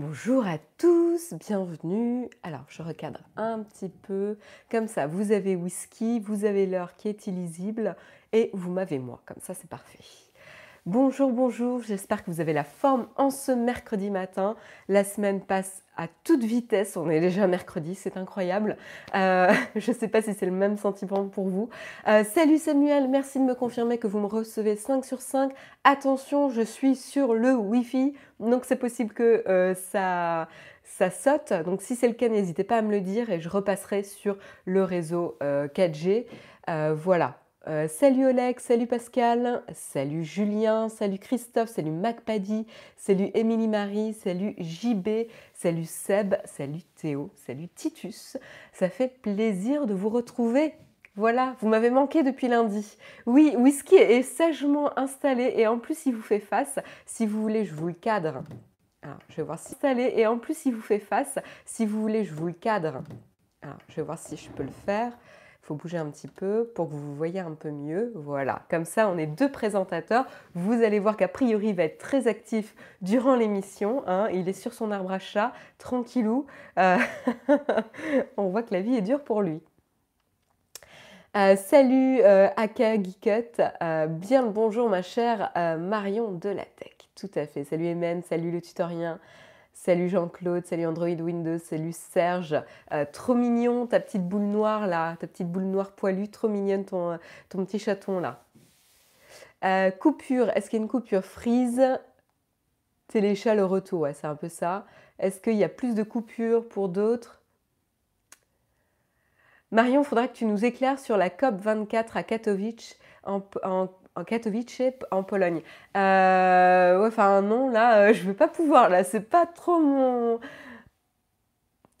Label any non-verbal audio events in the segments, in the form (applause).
Bonjour à tous, bienvenue. Alors, je recadre un petit peu. Comme ça, vous avez whisky, vous avez l'heure qui est illisible et vous m'avez moi. Comme ça, c'est parfait. Bonjour, bonjour, j'espère que vous avez la forme en ce mercredi matin. La semaine passe à toute vitesse, on est déjà mercredi, c'est incroyable. Euh, (laughs) je ne sais pas si c'est le même sentiment pour vous. Euh, salut Samuel, merci de me confirmer que vous me recevez 5 sur 5. Attention, je suis sur le Wi-Fi, donc c'est possible que euh, ça, ça saute. Donc si c'est le cas, n'hésitez pas à me le dire et je repasserai sur le réseau 4G. voilà, euh, salut Oleg, salut Pascal, salut Julien, salut Christophe, salut MacPaddy, salut Émilie Marie, salut JB, salut Seb, salut Théo, salut Titus. Ça fait plaisir de vous retrouver. Voilà, vous m'avez manqué depuis lundi. Oui, Whisky est sagement installé et en plus il vous fait face. Si vous voulez, je vous le cadre. Alors, je vais voir si et en plus il vous fait face. Si vous voulez, je vous le cadre. Alors, je vais voir si je peux le faire faut bouger un petit peu pour que vous voyez un peu mieux. Voilà, comme ça on est deux présentateurs. Vous allez voir qu'a priori il va être très actif durant l'émission. Hein. Il est sur son arbre à chat, tranquillou. Euh, (laughs) on voit que la vie est dure pour lui. Euh, salut euh, Aka Geekut, bien le bonjour ma chère Marion de la Tech. Tout à fait. Salut Emen, salut le tutorien. Salut Jean-Claude, salut Android Windows, salut Serge. Euh, trop mignon ta petite boule noire là, ta petite boule noire poilue, trop mignonne ton, ton petit chaton là. Euh, coupure, est-ce qu'il y a une coupure freeze Téléchat le retour, ouais, c'est un peu ça. Est-ce qu'il y a plus de coupures pour d'autres? Marion, faudra que tu nous éclaires sur la COP 24 à Katowice en, Katowice, en Pologne. Euh, enfin non, là, euh, je vais pas pouvoir. Là, c'est pas trop mon. (laughs)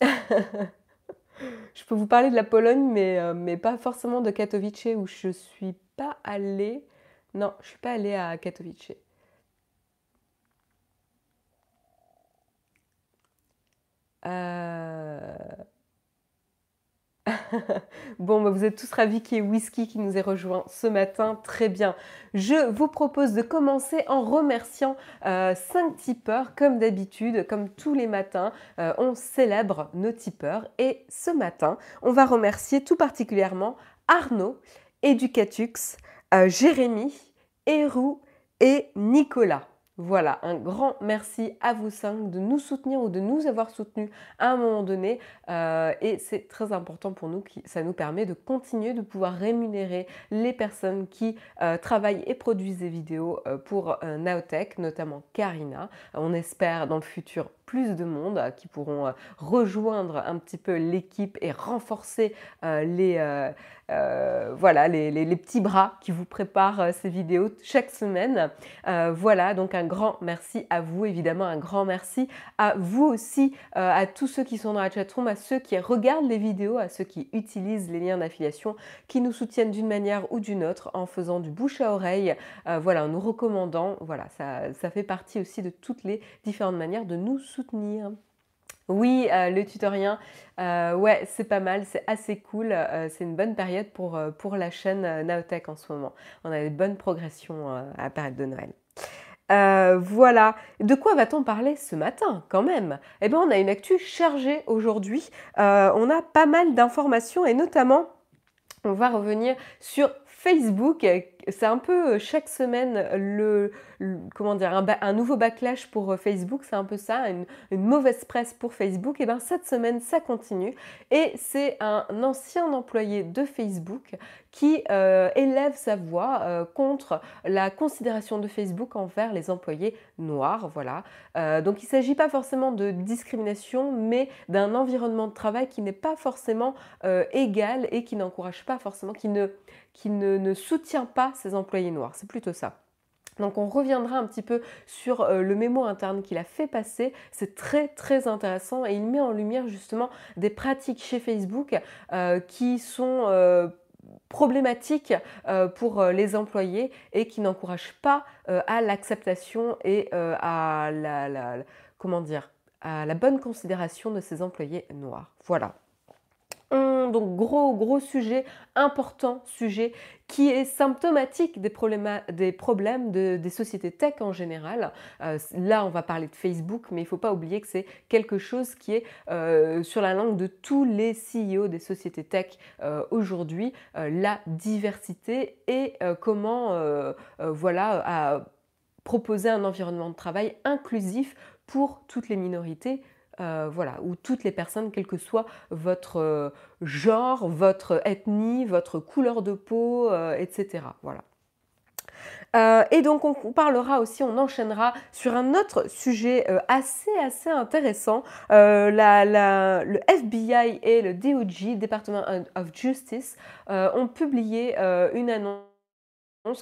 je peux vous parler de la Pologne, mais, euh, mais pas forcément de Katowice où je suis pas allée. Non, je suis pas allée à Katowice. Euh... (laughs) bon, bah, vous êtes tous ravis qu'il y ait Whisky qui nous ait rejoint ce matin. Très bien. Je vous propose de commencer en remerciant euh, 5 tipeurs. Comme d'habitude, comme tous les matins, euh, on célèbre nos tipeurs. Et ce matin, on va remercier tout particulièrement Arnaud, Educatux, euh, Jérémy, Hérou et Nicolas. Voilà, un grand merci à vous cinq de nous soutenir ou de nous avoir soutenus à un moment donné. Euh, et c'est très important pour nous, ça nous permet de continuer de pouvoir rémunérer les personnes qui euh, travaillent et produisent des vidéos euh, pour Naotech, notamment Karina. On espère dans le futur plus de monde qui pourront rejoindre un petit peu l'équipe et renforcer les euh, voilà, les, petits bras qui vous préparent euh, ces vidéos chaque semaine. Euh, voilà, donc un grand merci à vous, évidemment, un grand merci à vous aussi, à tous ceux qui sont dans la chatroom, à ceux qui regardent les vidéos, à ceux qui utilisent les liens d'affiliation, qui nous soutiennent d'une manière ou d'une autre en faisant du bouche à oreille, voilà, en nous recommandant. Voilà, ça fait partie aussi de toutes les différentes manières de nous soutenir. Oui, euh, le tutorien, euh, ouais, c'est pas mal, c'est assez cool. Euh, c'est une bonne période pour, pour la chaîne Naotech en ce moment. On a de bonnes progressions à la période de Noël. voilà. De quoi va-t-on parler ce matin quand même? Eh bien, on a une actu chargée aujourd'hui. on a pas mal d'informations et notamment, on va revenir sur Facebook c'est un peu euh, chaque semaine le, comment dire un, nouveau backlash pour euh, Facebook, c'est un peu ça, une, mauvaise presse pour Facebook. Et bien cette semaine ça continue et c'est un ancien employé de Facebook qui euh, élève sa voix contre la considération de Facebook envers les employés noirs. Voilà. donc il ne s'agit pas forcément de discrimination, mais d'un environnement de travail qui n'est pas forcément égal et qui n'encourage pas forcément, qui ne, qui ne soutient pas ses employés noirs. C'est plutôt ça. Donc on reviendra un petit peu sur euh, le mémo interne qu'il a fait passer. C'est très très intéressant et il met en lumière justement des pratiques chez Facebook euh, qui sont euh, problématiques pour les employés et qui n'encouragent pas à l'acceptation et à la, comment dire à la bonne considération de ces employés noirs. Voilà. Donc gros, gros sujet, important sujet qui est symptomatique des problèmes, des, problèmes des sociétés tech en général. Euh, là, on va parler de Facebook, mais il ne faut pas oublier que c'est quelque chose qui est euh, sur la langue de tous les CEO des sociétés tech euh, aujourd'hui, la diversité et comment voilà, proposer un environnement de travail inclusif pour toutes les minorités euh, voilà, ou toutes les personnes, quel que soit votre euh, genre, votre ethnie, votre couleur de peau, euh, etc. Voilà. et donc on, parlera aussi, on enchaînera sur un autre sujet assez assez intéressant. le FBI et le DOJ, Department of Justice, ont publié une annonce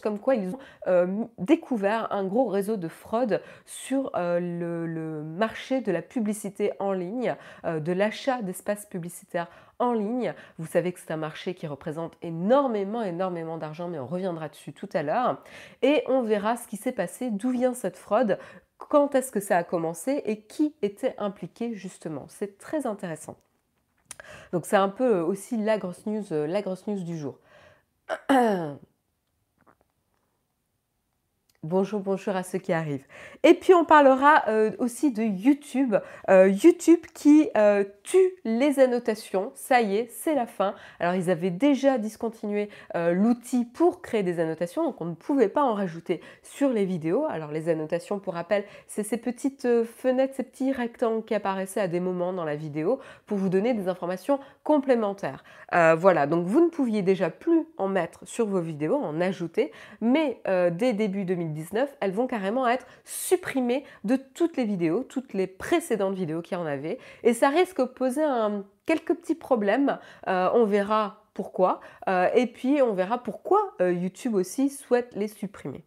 comme quoi ils ont euh, découvert un gros réseau de fraude sur euh, le, marché de la publicité en ligne, euh, de l'achat d'espaces publicitaires en ligne. Vous savez que c'est un marché qui représente énormément, énormément d'argent, mais on reviendra dessus tout à l'heure. Et on verra ce qui s'est passé, d'où vient cette fraude, quand est-ce que ça a commencé et qui était impliqué justement. C'est très intéressant. Donc c'est un peu aussi la grosse news, la grosse news du jour. (clears throat) Bonjour, bonjour à ceux qui arrivent. Et puis on parlera euh, aussi de YouTube. Euh, YouTube qui euh, tue les annotations. Ça y est, c'est la fin. Alors ils avaient déjà discontinué l'outil pour créer des annotations, donc on ne pouvait pas en rajouter sur les vidéos. Alors les annotations, pour rappel, c'est ces petites fenêtres, ces petits rectangles qui apparaissaient à des moments dans la vidéo pour vous donner des informations complémentaires. voilà, donc vous ne pouviez déjà plus en mettre sur vos vidéos, en ajouter, mais dès début 2010, elles vont carrément être supprimées de toutes les vidéos, toutes les précédentes vidéos qu'il y en avait. Et ça risque de poser quelques petits problèmes. Euh, on verra pourquoi. Euh, et puis on verra pourquoi euh, YouTube aussi souhaite les supprimer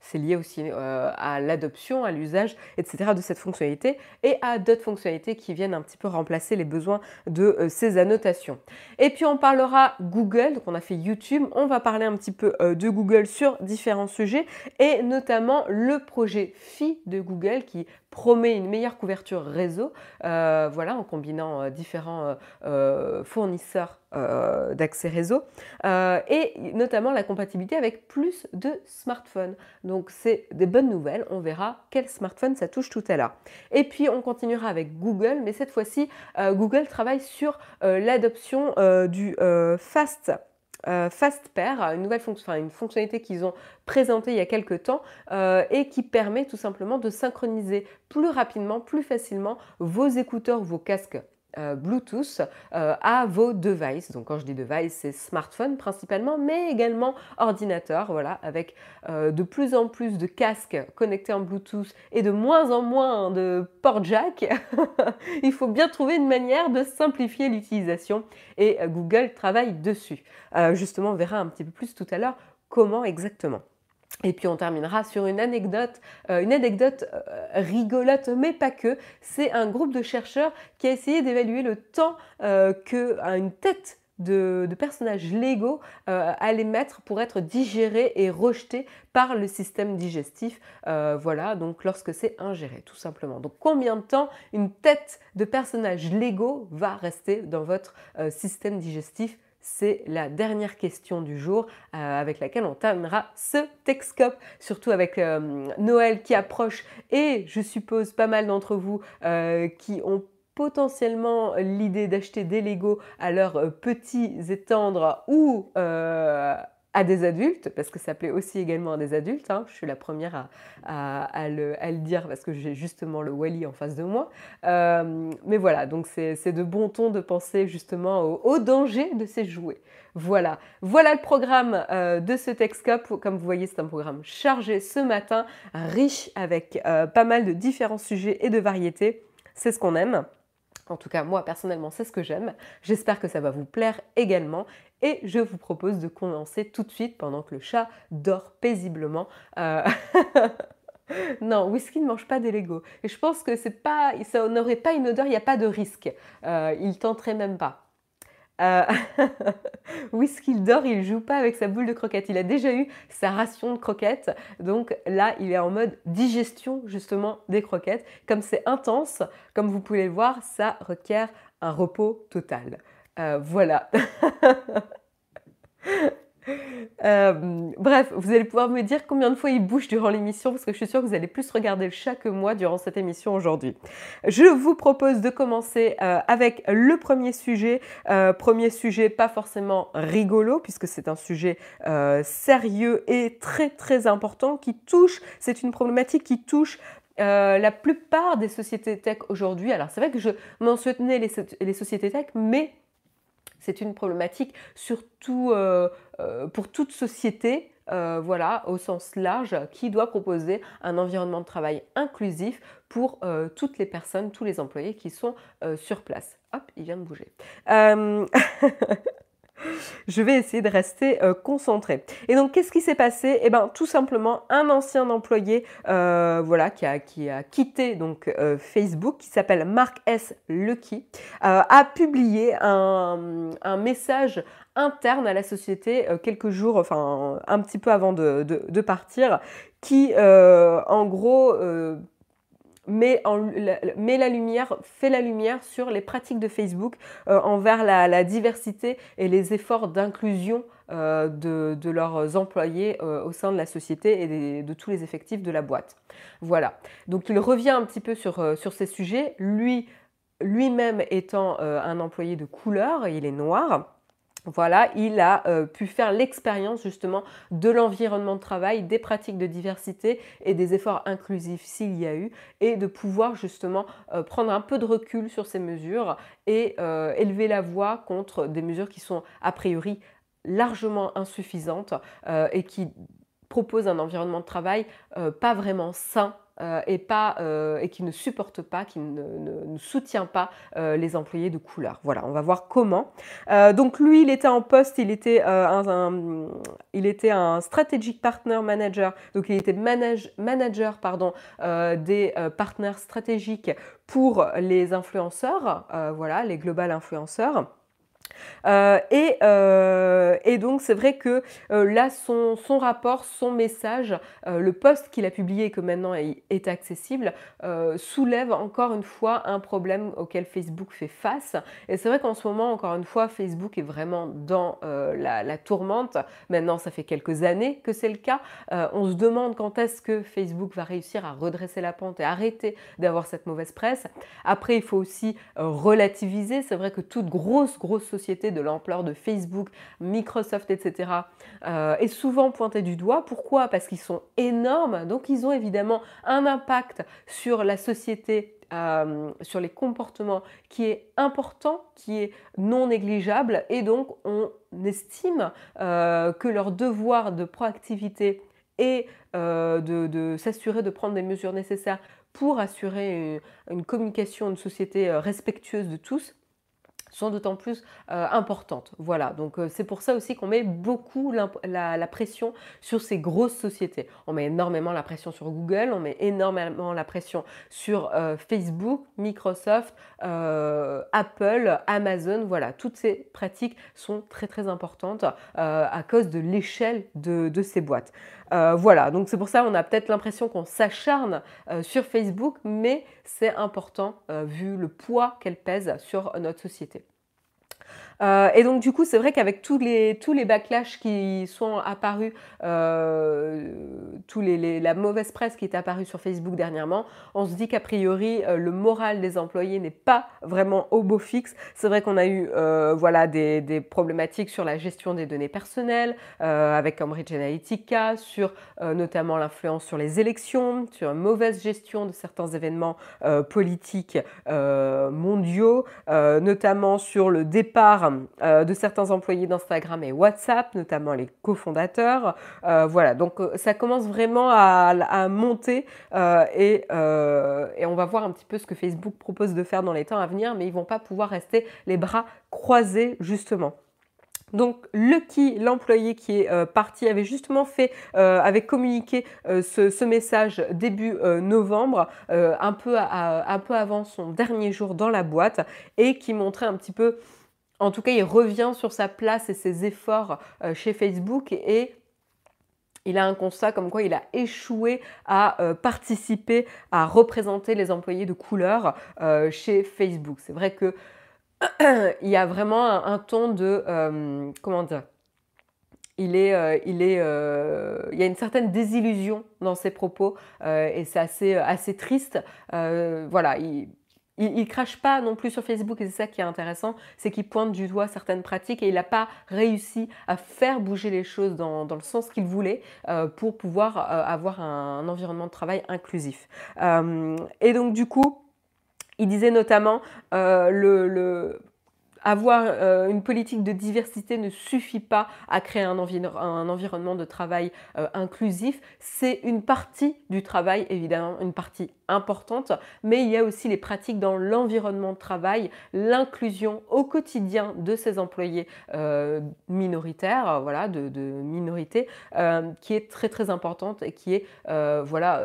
c'est lié aussi euh, à l'adoption, à l'usage, etc. de cette fonctionnalité et à d'autres fonctionnalités qui viennent un petit peu remplacer les besoins de euh, ces annotations. Et puis on parlera Google, donc on a fait YouTube, on va parler un petit peu euh, de Google sur différents sujets et notamment le projet Phi de Google qui promet une meilleure couverture réseau, voilà, en combinant différents fournisseurs d'accès réseau et notamment la compatibilité avec plus de smartphones. Donc c'est des bonnes nouvelles. On verra quel smartphone ça touche tout à l'heure. Et puis on continuera avec Google, mais cette fois-ci, euh, Google travaille sur euh, l'adoption euh, du Fast. Fast Pair, une nouvelle fonction, une fonctionnalité qu'ils ont présentée il y a quelques temps et qui permet tout simplement de synchroniser plus rapidement, plus facilement vos écouteurs, vos casques euh, Bluetooth euh, à vos devices. Donc quand je dis device, c'est smartphone principalement, mais également ordinateur, voilà, avec euh, de plus en plus de casques connectés en Bluetooth et de moins en moins de port jack. (laughs) Il faut bien trouver une manière de simplifier l'utilisation et Google travaille dessus. justement, on verra un petit peu plus tout à l'heure comment exactement. Et puis on terminera sur une anecdote, euh, une anecdote euh, rigolote, mais pas que. C'est un groupe de chercheurs qui a essayé d'évaluer le temps euh, qu'une tête de, de, personnages Lego allait mettre pour être digérée et rejetée par le système digestif. voilà, donc lorsque c'est ingéré, tout simplement. Donc combien de temps une tête de personnage Lego va rester dans votre système digestif c'est la dernière question du jour euh, avec laquelle on terminera ce Texcope, surtout avec euh, Noël qui approche et je suppose pas mal d'entre vous euh, qui ont potentiellement l'idée d'acheter des Lego à leurs petits et tendres ou à des adultes, parce que ça plaît aussi également à des adultes. Hein. Je suis la première à, le, dire parce que j'ai justement le Wally en face de moi. Euh, mais voilà, donc c'est de bon ton de penser justement au, danger de ces jouets. Voilà, voilà le programme euh, de ce Texcope. Comme vous voyez, c'est un programme chargé ce matin, riche avec euh, pas mal de différents sujets et de variétés. C'est ce qu'on aime. En tout cas, moi personnellement, c'est ce que j'aime. J'espère que ça va vous plaire également. Et je vous propose de commencer tout de suite pendant que le chat dort paisiblement. Euh, (laughs) non, whisky ne mange pas des Lego. Et je pense que c'est pas, ça n'aurait pas une odeur, il n'y a pas de risque. Euh, il tenterait même pas. Euh... (laughs) Whisky dort, il joue pas avec sa boule de croquettes. Il a déjà eu sa ration de croquettes. Donc là, il est en mode digestion justement des croquettes. Comme c'est intense, comme vous pouvez le voir, ça requiert un repos total. Voilà. (laughs) Euh, bref, vous allez pouvoir me dire combien de fois il bouge durant l'émission parce que je suis sûre que vous allez plus regarder le chat que moi durant cette émission aujourd'hui. Je vous propose de commencer euh, avec le premier sujet. Euh, premier sujet pas forcément rigolo puisque c'est un sujet sérieux et très très important qui touche, c'est une problématique qui touche la plupart des sociétés tech aujourd'hui. Alors c'est vrai que je mentionnais les, les sociétés tech, mais c'est une problématique surtout euh, euh, pour toute société, euh, voilà, au sens large, qui doit proposer un environnement de travail inclusif pour toutes les personnes, tous les employés qui sont sur place. Hop, il vient de bouger. (laughs) je vais essayer de rester euh, concentré. Et donc, qu'est-ce qui s'est passé? Eh bien, tout simplement, un ancien employé, euh, voilà, qui a, qui a, quitté donc euh, Facebook, qui s'appelle Mark S. Lucky, a publié un, message interne à la société quelques jours, enfin un petit peu avant de partir, qui, en gros, met, la, lumière, fait la lumière sur les pratiques de Facebook euh, envers la, diversité et les efforts d'inclusion euh, de, leurs employés euh, au sein de la société et de tous les effectifs de la boîte. Voilà. Donc il revient un petit peu sur, sur ces sujets, lui lui-même étant un employé de couleur, il est noir voilà, il a euh, pu faire l'expérience justement de l'environnement de travail, des pratiques de diversité et des efforts inclusifs s'il y a eu, et de pouvoir justement euh, prendre un peu de recul sur ces mesures et euh, élever la voix contre des mesures qui sont a priori largement insuffisantes et qui proposent un environnement de travail pas vraiment sain euh, euh, et qui ne supporte pas, qui ne, soutient pas euh, les employés de couleur. Voilà, on va voir comment. donc lui, il était en poste, il était, un, il était un strategic partner manager, donc il était manage, manager pardon, des partenaires stratégiques pour les influenceurs, voilà, les global influenceurs. Euh, euh, et, donc c'est vrai que euh, là, son, rapport, son message, le post qu'il a publié et que maintenant est, accessible, soulève encore une fois un problème auquel Facebook fait face. Et c'est vrai qu'en ce moment, encore une fois, Facebook est vraiment dans la, tourmente. Maintenant, ça fait quelques années que c'est le cas. on se demande quand est-ce que Facebook va réussir à redresser la pente et arrêter d'avoir cette mauvaise presse. Après, il faut aussi relativiser. C'est vrai que toute grosse, grosse société de l'ampleur de Facebook, Microsoft, etc., euh, est souvent pointé du doigt. Pourquoi? Parce qu'ils sont énormes, donc ils ont évidemment un impact sur la société euh, sur les comportements qui est important, qui est non négligeable, et donc on estime euh, que leur devoir de proactivité est de, s'assurer de prendre des mesures nécessaires pour assurer une communication, une société respectueuse de tous, sont d'autant plus euh, importantes. Voilà, donc euh, c'est pour ça aussi qu'on met beaucoup la, pression sur ces grosses sociétés. On met énormément la pression sur Google, on met énormément la pression sur euh, Facebook, Microsoft, Apple, Amazon. Voilà, toutes ces pratiques sont très très importantes à cause de l'échelle de, de, ces boîtes. Voilà, donc c'est pour ça qu'on a peut-être l'impression qu'on s'acharne sur Facebook, mais c'est important vu le poids qu'elle pèse sur notre société. Euh, et donc du coup, c'est vrai qu'avec tous les, tous les backlash qui sont apparus, euh, tous les, la mauvaise presse qui est apparue sur Facebook dernièrement, on se dit qu'a priori, euh, le moral des employés n'est pas vraiment au beau fixe. C'est vrai qu'on a eu voilà, des, des, problématiques sur la gestion des données personnelles, avec Cambridge Analytica, sur notamment l'influence sur les élections, sur une mauvaise gestion de certains événements politiques mondiaux, notamment sur le départ euh, de certains employés d'Instagram et WhatsApp, notamment les cofondateurs. Euh, voilà, donc euh, ça commence vraiment à, monter et, on va voir un petit peu ce que Facebook propose de faire dans les temps à venir, mais ils vont pas pouvoir rester les bras croisés justement. Donc Lucky, l'employé qui est parti, avait justement fait, avait communiqué ce, message début novembre, un, peu un peu avant son dernier jour dans la boîte, et qui montrait un petit peu en tout cas, il revient sur sa place et ses efforts euh, chez Facebook et il a un constat comme quoi il a échoué à euh, participer, à représenter les employés de couleur euh, chez Facebook. C'est vrai que (clears throat) il y a vraiment un, ton de comment dire il, est, il, est, il y a une certaine désillusion dans ses propos et c'est assez, assez triste. voilà, il, il, crache pas non plus sur Facebook et c'est ça qui est intéressant, c'est qu'il pointe du doigt certaines pratiques et il n'a pas réussi à faire bouger les choses dans, le sens qu'il voulait pour pouvoir avoir un, environnement de travail inclusif. et donc du coup, il disait notamment le avoir euh, une politique de diversité ne suffit pas à créer un, environnement de travail euh, inclusif. C'est une partie du travail, évidemment, une partie importante, mais il y a aussi les pratiques dans l'environnement de travail, l'inclusion au quotidien de ces employés euh, minoritaires, voilà, de, de minorités, qui est très très importante et qui est voilà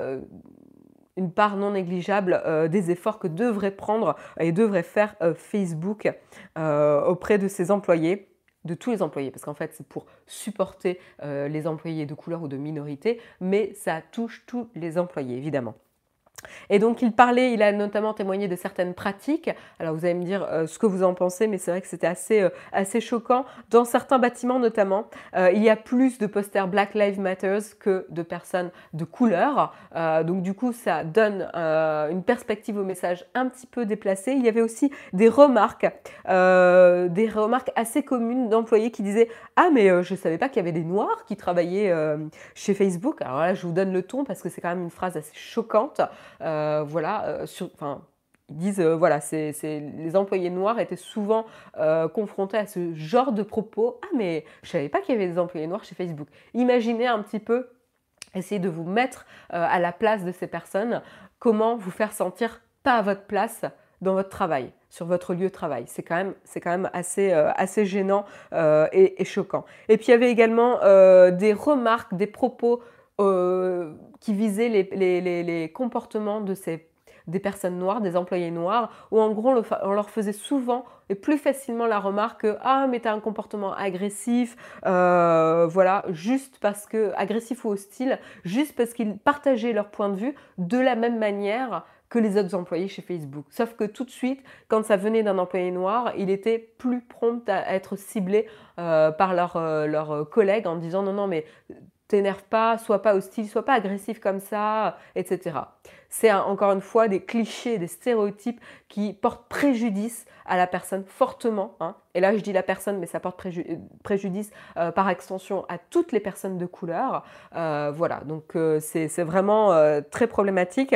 une part non négligeable euh, des efforts que devrait prendre et devrait faire euh, Facebook euh, auprès de ses employés de tous les employés, parce qu'en fait c'est pour supporter les employés de couleur ou de minorité, mais ça touche tous les employés évidemment. Et donc il parlait, il a notamment témoigné de certaines pratiques. Alors vous allez me dire euh, ce que vous en pensez, mais c'est vrai que c'était assez, euh, assez choquant. Dans certains bâtiments notamment, euh, il y a plus de posters Black Lives Matter que de personnes de couleur. donc du coup, ça donne une perspective au message un petit peu déplacée. Il y avait aussi des remarques, des remarques assez communes d'employés qui disaient ah mais je ne savais pas qu'il y avait des noirs qui travaillaient chez Facebook. Alors là, je vous donne le ton parce que c'est quand même une phrase assez choquante. Euh, voilà, euh, enfin, ils disent, euh, voilà, les employés noirs étaient souvent confrontés à ce genre de propos. Ah, mais je savais pas qu'il y avait des employés noirs chez Facebook. Imaginez un petit peu, essayez de vous mettre à la place de ces personnes, comment vous faire sentir pas à votre place dans votre travail, sur votre lieu de travail? C'est quand même, quand même assez, assez gênant et, choquant. Et puis il y avait également des remarques, des propos qui visaient les, comportements de ces, des personnes noires, des employés noirs, où en gros on leur faisait souvent et plus facilement la remarque que ah mais t'as un comportement agressif, euh, voilà, juste parce que agressif ou hostile, juste parce qu'ils partageaient leur point de vue de la même manière que les autres employés chez Facebook. Sauf que tout de suite, quand ça venait d'un employé noir, il était plus prompt à être ciblé euh, par leurs euh, collègues en disant non non mais t'énerve pas, sois pas hostile, sois pas agressif comme ça, etc. C'est encore une fois des clichés, des stéréotypes qui portent préjudice à la personne fortement. Hein. Et là, je dis la personne, mais ça porte préjudice euh, par extension à toutes les personnes de couleur. Euh, voilà, donc euh, c'est vraiment très problématique.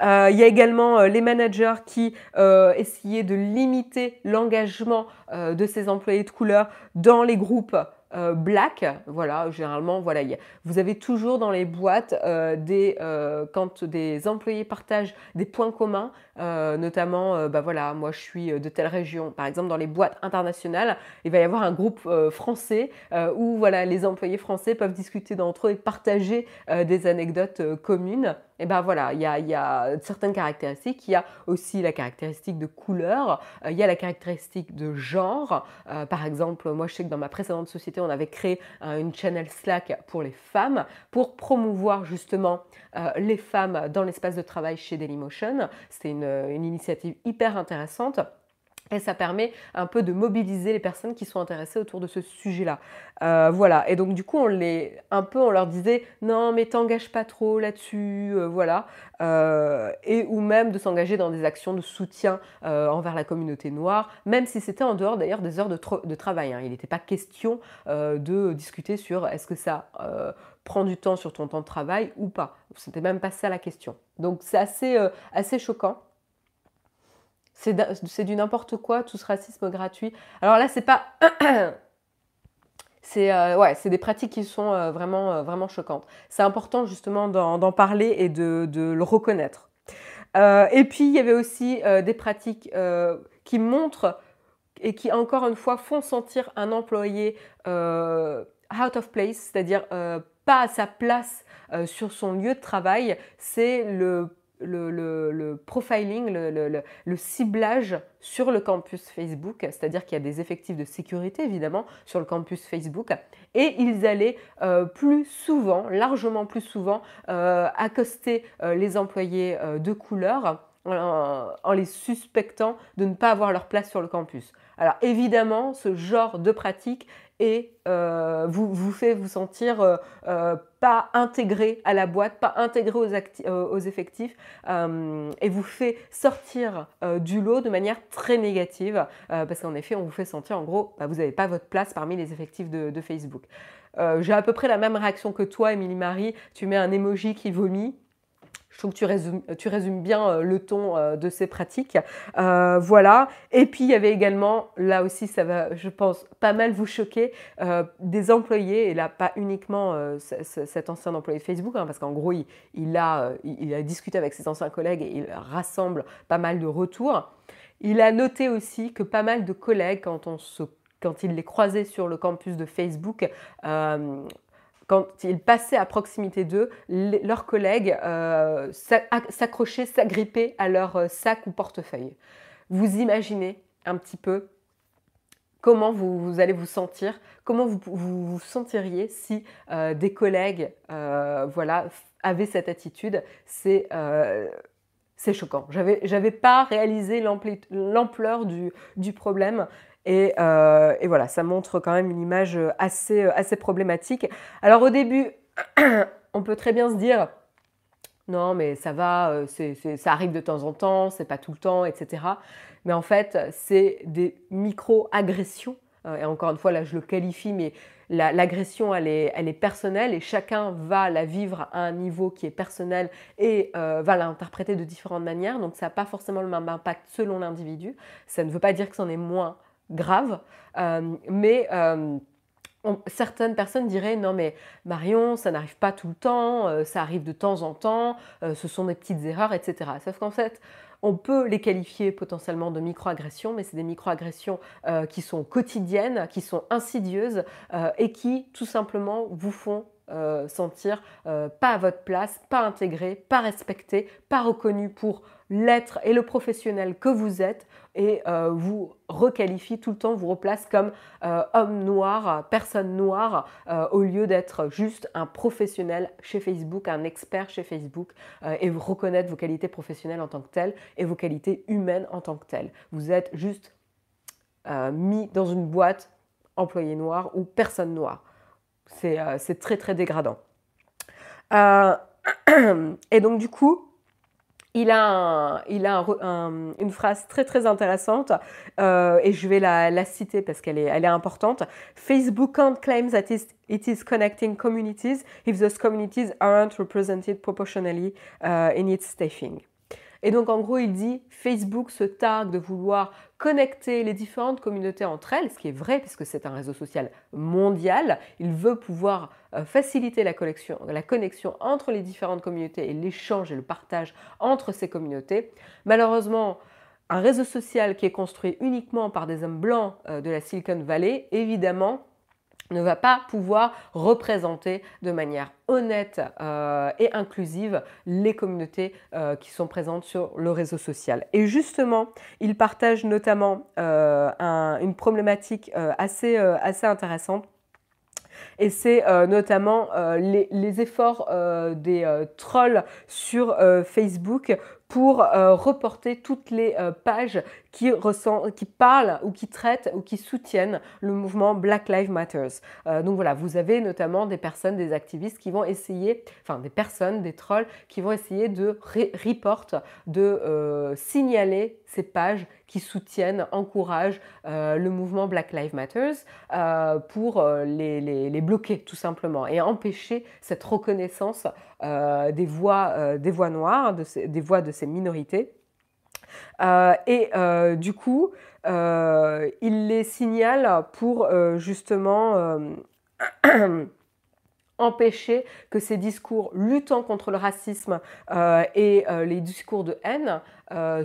il y a également les managers qui essayaient de limiter l'engagement de ces employés de couleur dans les groupes euh, black, voilà, généralement, voilà, vous avez toujours dans les boîtes euh, des, euh, quand des employés partagent des points communs, notamment, bah voilà, moi je suis de telle région, par exemple dans les boîtes internationales, il va y avoir un groupe français où voilà, les employés français peuvent discuter d'entre eux et partager des anecdotes communes et ben voilà, il y a, certaines caractéristiques. Il y a aussi la caractéristique de couleur, euh, il y a la caractéristique de genre. Euh, par exemple, moi je sais que dans ma précédente société, on avait créé une channel Slack pour les femmes pour promouvoir justement euh, les femmes dans l'espace de travail chez Dailymotion. C'était une initiative hyper intéressante. Et ça permet un peu de mobiliser les personnes qui sont intéressées autour de ce sujet-là. Euh, voilà. Et donc du coup, on les, un peu, on leur disait non, mais t'engages pas trop là-dessus, euh, voilà. Euh, et ou même de s'engager dans des actions de soutien envers la communauté noire, même si c'était en dehors d'ailleurs des heures de, travail. Hein. Il n'était pas question de discuter sur est-ce que ça prend du temps sur ton temps de travail ou pas. C'était même pas ça la question. Donc c'est assez, assez choquant. C'est du n'importe quoi, tout ce racisme gratuit. Alors là, c'est pas. (clears throat) c'est euh, ouais, des pratiques qui sont euh, vraiment, euh, vraiment choquantes. C'est important justement d'en parler et de, de le reconnaître. et puis, il y avait aussi des pratiques qui montrent et qui, encore une fois, font sentir un employé out of place, c'est-à-dire pas à sa place sur son lieu de travail. C'est le le, profiling, le, ciblage sur le campus Facebook, c'est-à-dire qu'il y a des effectifs de sécurité évidemment sur le campus Facebook, et ils allaient euh, plus souvent, largement plus souvent, euh, accoster euh, les employés de couleur en les suspectant de ne pas avoir leur place sur le campus. Alors évidemment, ce genre de pratique et euh, vous, vous fait vous sentir euh, euh, pas intégré à la boîte, pas intégré aux, effectifs et vous fait sortir du lot de manière très négative parce qu'en effet, on vous fait sentir en gros, bah, vous n'avez pas votre place parmi les effectifs de, de Facebook. J'ai à peu près la même réaction que toi, Émilie Marie. Tu mets un emoji qui vomit. Trouve que tu résumes, tu résumes bien euh, le ton euh, de ces pratiques. Euh, voilà. Et puis, il y avait également, là aussi, ça va, je pense, pas mal vous choquer, des employés, et là, pas uniquement cet ancien employé de Facebook, hein, parce qu'en gros, il, a, il a discuté avec ses anciens collègues et il rassemble pas mal de retours. Il a noté aussi que pas mal de collègues, quand on quand il les croisait sur le campus de Facebook, quand ils passaient à proximité d'eux, leurs collègues euh, s'accrochaient, s'agrippaient à leur euh, sac ou portefeuille. Vous imaginez un petit peu comment vous, allez vous sentir, comment vous vous, sentiriez si euh, des collègues voilà, avaient cette attitude. C'est choquant. J'avais, j'avais pas réalisé l'ampleur du, du, problème. Euh, et, voilà, ça montre quand même une image assez, assez problématique. Alors au début, (clears throat) on peut très bien se dire, non mais ça va, euh, ça arrive de temps en temps, c'est pas tout le temps, etc. Mais en fait, c'est des micro-agressions. Euh, et encore une fois, là je le qualifie, mais l'agression, elle, est, elle est personnelle et chacun va la vivre à un niveau qui est personnel et va l'interpréter de différentes manières. Donc ça n'a pas forcément le même impact selon l'individu. Ça ne veut pas dire que c'en est moins grave, euh, mais euh, certaines personnes diraient non mais Marion, ça n'arrive pas tout le temps, euh, ça arrive de temps en temps, ce sont des petites erreurs, etc. Sauf qu'en fait, on peut les qualifier potentiellement de microagressions, mais c'est des microagressions qui sont quotidiennes, qui sont insidieuses et qui tout simplement vous font sentir pas à votre place, pas intégré, pas respecté, pas reconnu pour l'être et le professionnel que vous êtes et euh, vous requalifie tout le temps, vous replace comme euh, homme noir, personne noire, euh, au lieu d'être juste un professionnel chez Facebook, un expert chez Facebook, et vous reconnaître vos qualités professionnelles en tant que telles et vos qualités humaines en tant que telles. Vous êtes juste mis dans une boîte employé noir ou personne noire. C'est très très dégradant. (clears throat) et donc du coup, il a, une phrase très très intéressante euh, et je vais la, citer parce qu'elle est, importante. Facebook can't claim that it is connecting communities if those communities aren't represented proportionally uh, in its staffing. Et donc en gros, il dit Facebook se targue de vouloir connecter les différentes communautés entre elles, ce qui est vrai puisque c'est un réseau social mondial. Il veut pouvoir euh, faciliter la, la connexion entre les différentes communautés et l'échange et le partage entre ces communautés. Malheureusement, un réseau social qui est construit uniquement par des hommes blancs euh, de la Silicon Valley, évidemment, ne va pas pouvoir représenter de manière honnête euh, et inclusive les communautés euh, qui sont présentes sur le réseau social. Et justement, il partage notamment euh, une problématique assez, intéressante et c'est notamment les, efforts des trolls sur Facebook pour euh, reporter toutes les euh, pages qui, qui, parlent ou qui traitent ou qui soutiennent le mouvement Black Lives Matter. Euh, donc voilà, vous avez notamment des personnes, des activistes qui vont essayer, enfin des personnes, des trolls qui vont essayer de report, de signaler ces pages qui soutiennent, encouragent le mouvement Black Lives Matter pour les, les, bloquer tout simplement et empêcher cette reconnaissance des voix, des voix noires, de des voix de ces minorités. Euh, et euh, du coup, euh, il les signale pour justement (clears throat) empêcher que ces discours luttant contre le racisme et les discours de haine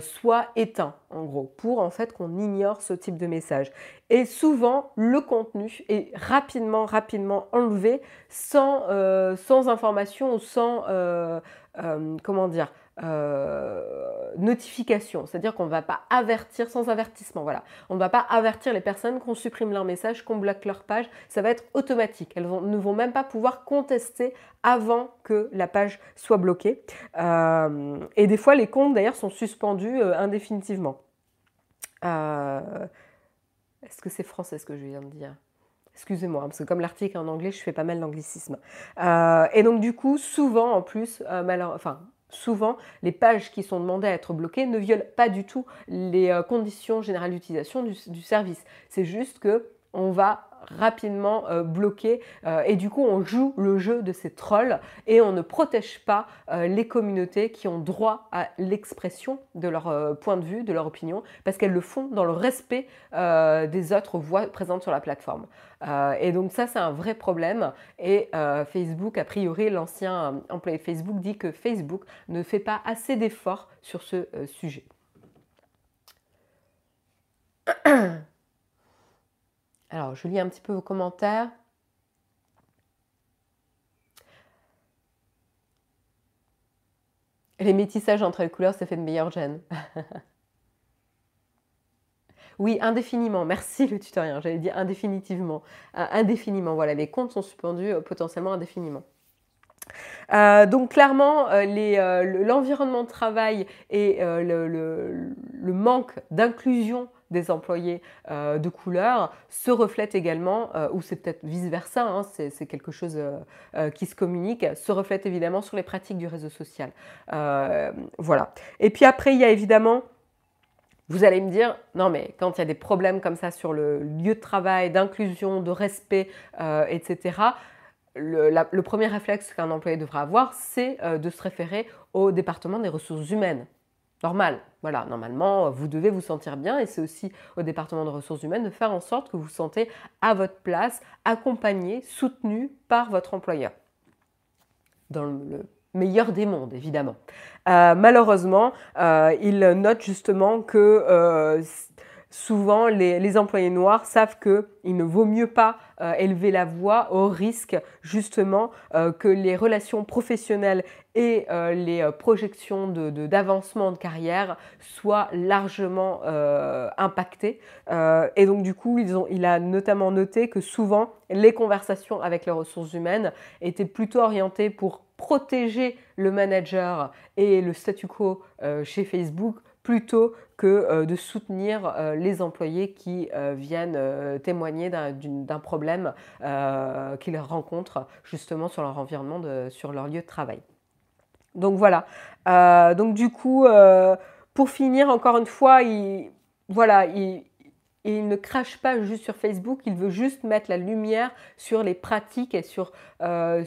soient éteints, en gros, pour en fait qu'on ignore ce type de message. Et souvent, le contenu est rapidement, rapidement enlevé sans, sans information ou sans, comment dire, notification, c'est-à-dire qu'on ne va pas avertir sans avertissement. Voilà, on ne va pas avertir les personnes qu'on supprime leur message, qu'on bloque leur page. Ça va être automatique. Elles ne vont même pas pouvoir contester avant que la page soit bloquée. et des fois, les comptes d'ailleurs sont suspendus indéfinitivement. Est-ce que c'est français ce que je viens de dire? Excusez-moi, hein, parce que comme l'article est en anglais, je fais pas mal d'anglicisme. Euh, et donc du coup, souvent en plus, euh, enfin souvent, les pages qui sont demandées à être bloquées ne violent pas du tout les euh, conditions générales d'utilisation du, du, service. C'est juste que on va rapidement euh, bloqué euh, et du coup on joue le jeu de ces trolls et on ne protège pas euh, les communautés qui ont droit à l'expression de leur point de vue, de leur opinion parce qu'elles le font dans le respect des autres voix présentes sur la plateforme. et donc ça c'est un vrai problème et Facebook, a priori l'ancien employé Facebook dit que Facebook ne fait pas assez d'efforts sur ce sujet. (clears throat) Alors, je lis un petit peu vos commentaires. Les métissages entre les couleurs, ça fait de meilleurs gènes. (laughs) oui, indéfiniment. Merci le tutoriel. J'avais dit indéfinitivement. Euh, indéfiniment. Voilà, les comptes sont suspendus euh, potentiellement indéfiniment. Euh, donc clairement, l'environnement de travail et le, manque d'inclusion des employés euh, de couleur se reflète également, euh, ou c'est peut-être vice-versa, hein, c'est quelque chose euh, qui se communique, se reflète évidemment sur les pratiques du réseau social. voilà. Et puis après, il y a évidemment... Vous allez me dire, non mais quand il y a des problèmes comme ça sur le lieu de travail, d'inclusion, de respect, etc., le, le, premier réflexe qu'un employé devra avoir, c'est de se référer au département des ressources humaines normal. Voilà, normalement, vous devez vous sentir bien et c'est aussi au département de ressources humaines de faire en sorte que vous vous sentez à votre place, accompagné, soutenu par votre employeur. Dans le meilleur des mondes, évidemment. Euh, malheureusement, euh, il note justement que euh, souvent les, employés noirs savent qu'il ne vaut mieux pas euh, élever la voix au risque justement euh, que les relations professionnelles et euh, les projections d'avancement de, carrière soient largement impactées. et donc du coup, ils il a notamment noté que souvent les conversations avec les ressources humaines étaient plutôt orientées pour protéger le manager et le statu quo chez Facebook plutôt que euh, de soutenir euh, les employés qui euh, viennent témoigner d'un problème qu'ils rencontrent justement sur leur environnement, sur leur lieu de travail. Donc voilà. donc du coup, pour finir, encore une fois, il, voilà, il, il ne crache pas juste sur Facebook, il veut juste mettre la lumière sur les pratiques et sur, euh,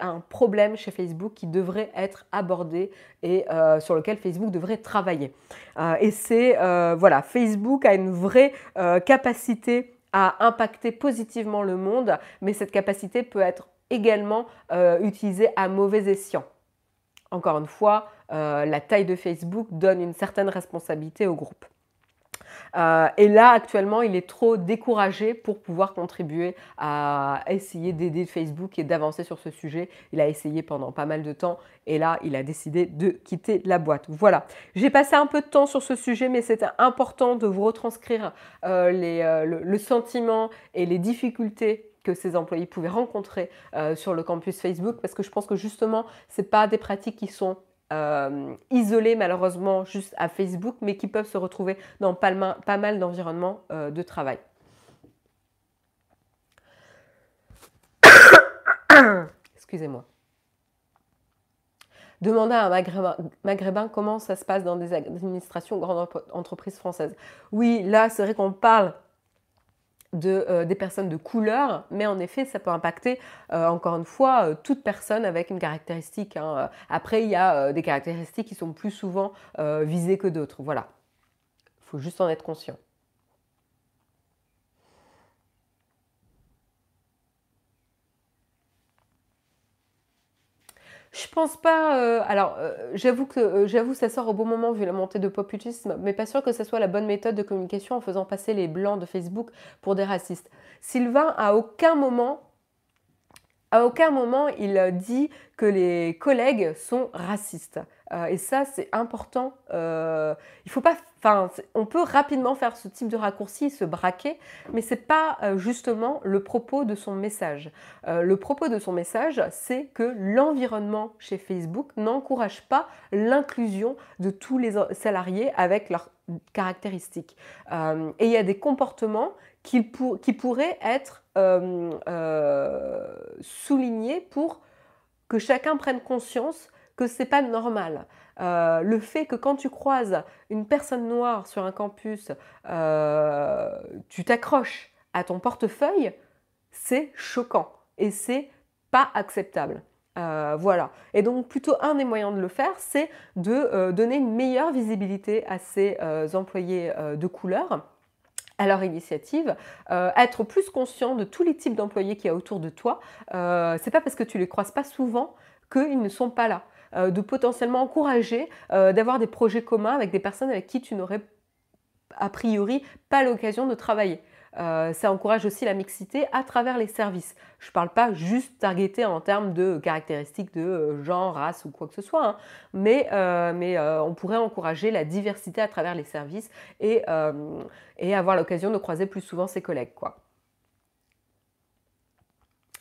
un problème chez Facebook qui devrait être abordé et euh, sur lequel Facebook devrait travailler. Euh, et c'est, voilà, Facebook a une vraie capacité à impacter positivement le monde, mais cette capacité peut être également utilisée à mauvais escient. Encore une fois, la taille de Facebook donne une certaine responsabilité au groupe. Euh, et là, actuellement, il est trop découragé pour pouvoir contribuer à essayer d'aider Facebook et d'avancer sur ce sujet. Il a essayé pendant pas mal de temps et là, il a décidé de quitter la boîte. Voilà. J'ai passé un peu de temps sur ce sujet, mais c'était important de vous retranscrire euh, euh, le, sentiment et les difficultés que ces employés pouvaient rencontrer sur le campus Facebook parce que je pense que justement, ce pas des pratiques qui sont euh, isolés malheureusement juste à Facebook, mais qui peuvent se retrouver dans pas, mal d'environnements euh, de travail. (coughs) Excusez-moi. Demandez à un maghrébin, comment ça se passe dans des administrations grandes entreprises françaises. Oui, là, c'est vrai qu'on parle de, euh, des personnes de couleur, mais en effet, ça peut impacter, euh, encore une fois, euh, toute personne avec une caractéristique. Hein. Après, il y a des caractéristiques qui sont plus souvent visées que d'autres. Voilà. Il faut juste en être conscient. Je pense pas. Euh, alors, euh, j'avoue que euh, j'avoue ça sort au bon moment vu la montée de populisme, mais pas sûr que ce soit la bonne méthode de communication en faisant passer les blancs de Facebook pour des racistes. Sylvain, à aucun moment, À aucun moment il dit que les collègues sont racistes. Euh, et ça, c'est important. Euh, il faut pas, enfin, on peut rapidement faire ce type de raccourci, se braquer, mais c'est pas euh, justement le propos de son message. le propos de son message, c'est que l'environnement chez Facebook n'encourage pas l'inclusion de tous les salariés avec leurs caractéristiques. et il y a des comportements qui, pourraient être soulignés pour que chacun prenne conscience que c'est pas normal. Euh, le fait que quand tu croises une personne noire sur un campus, euh, tu t'accroches à ton portefeuille, c'est choquant et c'est pas acceptable. Euh, voilà. Et donc plutôt un des moyens de le faire, c'est de donner une meilleure visibilité à ces employés de couleur à leur initiative, être plus conscient de tous les types d'employés qu'il y a autour de toi. c'est pas parce que tu les croises pas souvent qu'ils ne sont pas là. Euh, de potentiellement encourager euh, d'avoir des projets communs avec des personnes avec qui tu n'aurais a priori pas l'occasion de travailler. Euh, ça encourage aussi la mixité à travers les services. Je ne parle pas juste targeter en termes de caractéristiques de genre, race ou quoi que ce soit, hein. mais, on pourrait encourager la diversité à travers les services et, et avoir l'occasion de croiser plus souvent ses collègues. Quoi.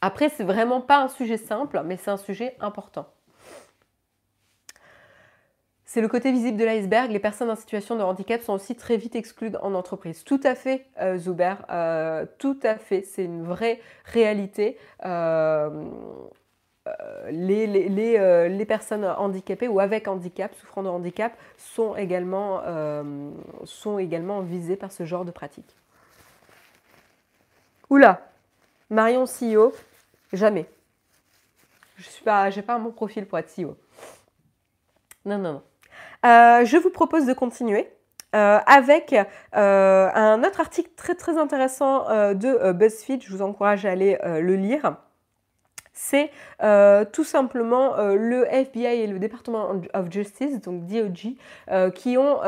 Après, c'est vraiment pas un sujet simple, mais c'est un sujet important. C'est le côté visible de l'iceberg. Les personnes en situation de handicap sont aussi très vite exclues en entreprise. Tout à fait, euh, Zuber. Euh, tout à fait. C'est une vraie réalité. Euh, les, personnes handicapées ou avec handicap, souffrant de handicap, sont également, visées par ce genre de pratique. Oula, Marion CEO, jamais. Je n'ai pas, pas mon profil pour être CEO. Non, non, non. Euh, je vous propose de continuer. Euh, avec euh, un autre article très très intéressant de BuzzFeed, je vous encourage à aller le lire. C'est tout simplement le FBI et le Department of Justice, donc DOJ, qui ont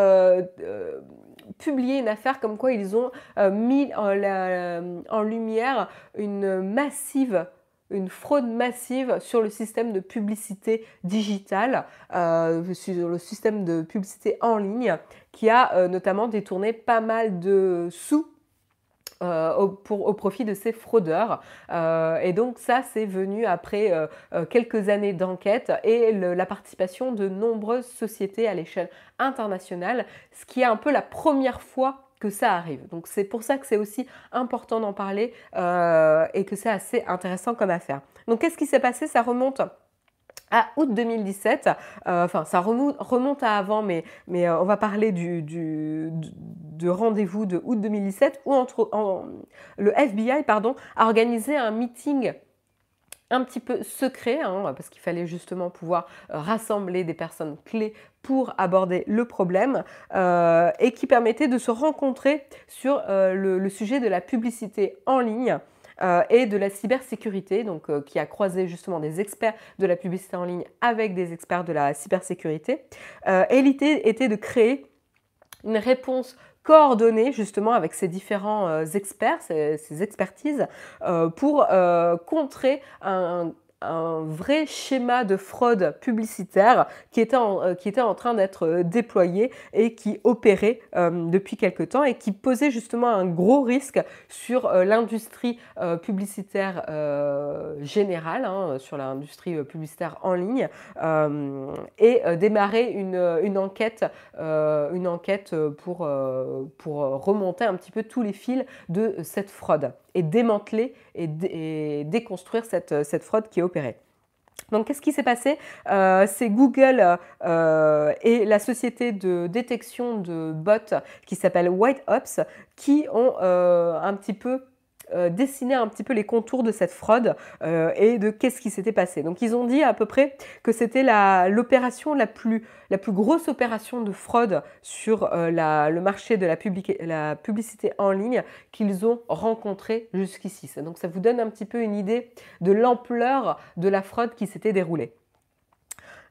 publié une affaire comme quoi ils ont mis en lumière une massive une fraude massive sur le système de publicité digitale, euh, sur le système de publicité en ligne, qui a euh, notamment détourné pas mal de sous euh, au, profit de ces fraudeurs. et donc ça, c'est venu après quelques années d'enquête et la participation de nombreuses sociétés à l'échelle internationale, ce qui est un peu la première fois que ça arrive. Donc c'est pour ça que c'est aussi important d'en parler euh, et que c'est assez intéressant comme affaire. Donc qu'est-ce qui s'est passé? Ça remonte à août 2017, euh, enfin ça remonte, à avant, mais, mais euh, on va parler du, du, rendez-vous de août 2017 où entre, le FBI pardon, a organisé un meeting un petit peu secret, hein, parce qu'il fallait justement pouvoir rassembler des personnes clés pour aborder le problème, euh, et qui permettait de se rencontrer sur euh, le, sujet de la publicité en ligne. et de la cybersécurité, donc qui a croisé justement des experts de la publicité en ligne avec des experts de la cybersécurité. et l'idée était de créer une réponse coordonner justement avec ces différents euh, experts, ces, expertises, euh, pour euh, contrer un vrai schéma de fraude publicitaire qui était en, euh, qui était en train d'être euh, déployé et qui opérait euh, depuis quelque temps et qui posait justement un gros risque sur l'industrie publicitaire générale, hein, sur l'industrie publicitaire en ligne, et démarrer une, une enquête, une enquête pour, pour remonter un petit peu tous les fils de cette fraude et démanteler et, déconstruire cette, cette, fraude qui est opérée. Donc, qu'est-ce qui s'est passé? Euh, C'est Google euh, et la société de détection de bots qui s'appelle White Ops qui ont euh, un petit peu euh, dessiner un petit peu les contours de cette fraude euh, et de qu'est-ce qui s'était passé. Donc ils ont dit à peu près que c'était l'opération la, plus, la plus grosse opération de fraude sur euh, le marché de la, la publicité en ligne qu'ils ont rencontré jusqu'ici. Donc ça vous donne un petit peu une idée de l'ampleur de la fraude qui s'était déroulée.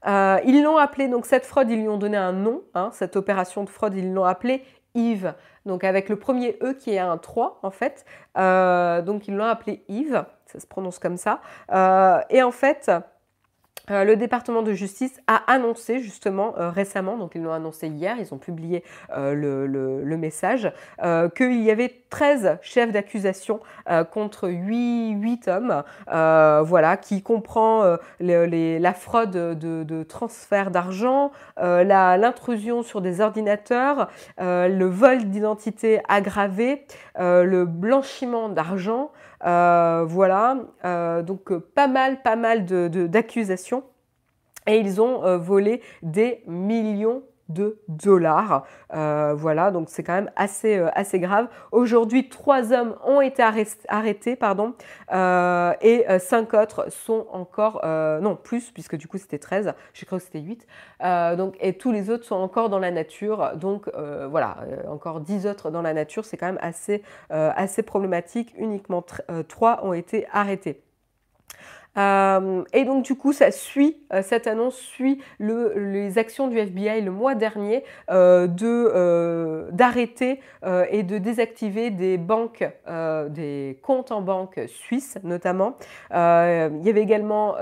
ils l'ont appelé, donc cette fraude, ils lui ont donné un nom, hein, cette opération de fraude, ils l'ont appelée Yves. Donc avec le premier E qui est un 3 en fait. Euh, donc ils l'ont appelé Yves. ça se prononce comme ça. et en fait, euh, le département de justice a annoncé justement euh, récemment, donc ils l'ont annoncé hier, ils ont publié euh, le, message, qu'il y avait 13 chefs d'accusation contre 8, 8 hommes, voilà, qui comprend la fraude de, transfert d'argent, l'intrusion sur des ordinateurs, le vol d'identité aggravé, le blanchiment d'argent, voilà, donc euh, pas mal, pas mal d'accusations. et ils ont volé des millions de dollars. Euh, voilà, donc c'est quand même assez, euh, assez grave. Aujourd'hui, trois hommes ont été arrêtés, pardon, euh, et cinq autres sont encore, non, plus, puisque du coup c'était 13, je crois que c'était 8. donc, et tous les autres sont encore dans la nature. Donc voilà, encore 10 autres dans la nature, c'est quand même assez, assez problématique. Uniquement trois ont été arrêtés. Euh, et donc du coup, ça suit, euh, cette annonce suit les actions du FBI le mois dernier euh, d'arrêter et de désactiver des banques, des comptes en banque suisses notamment. il y avait également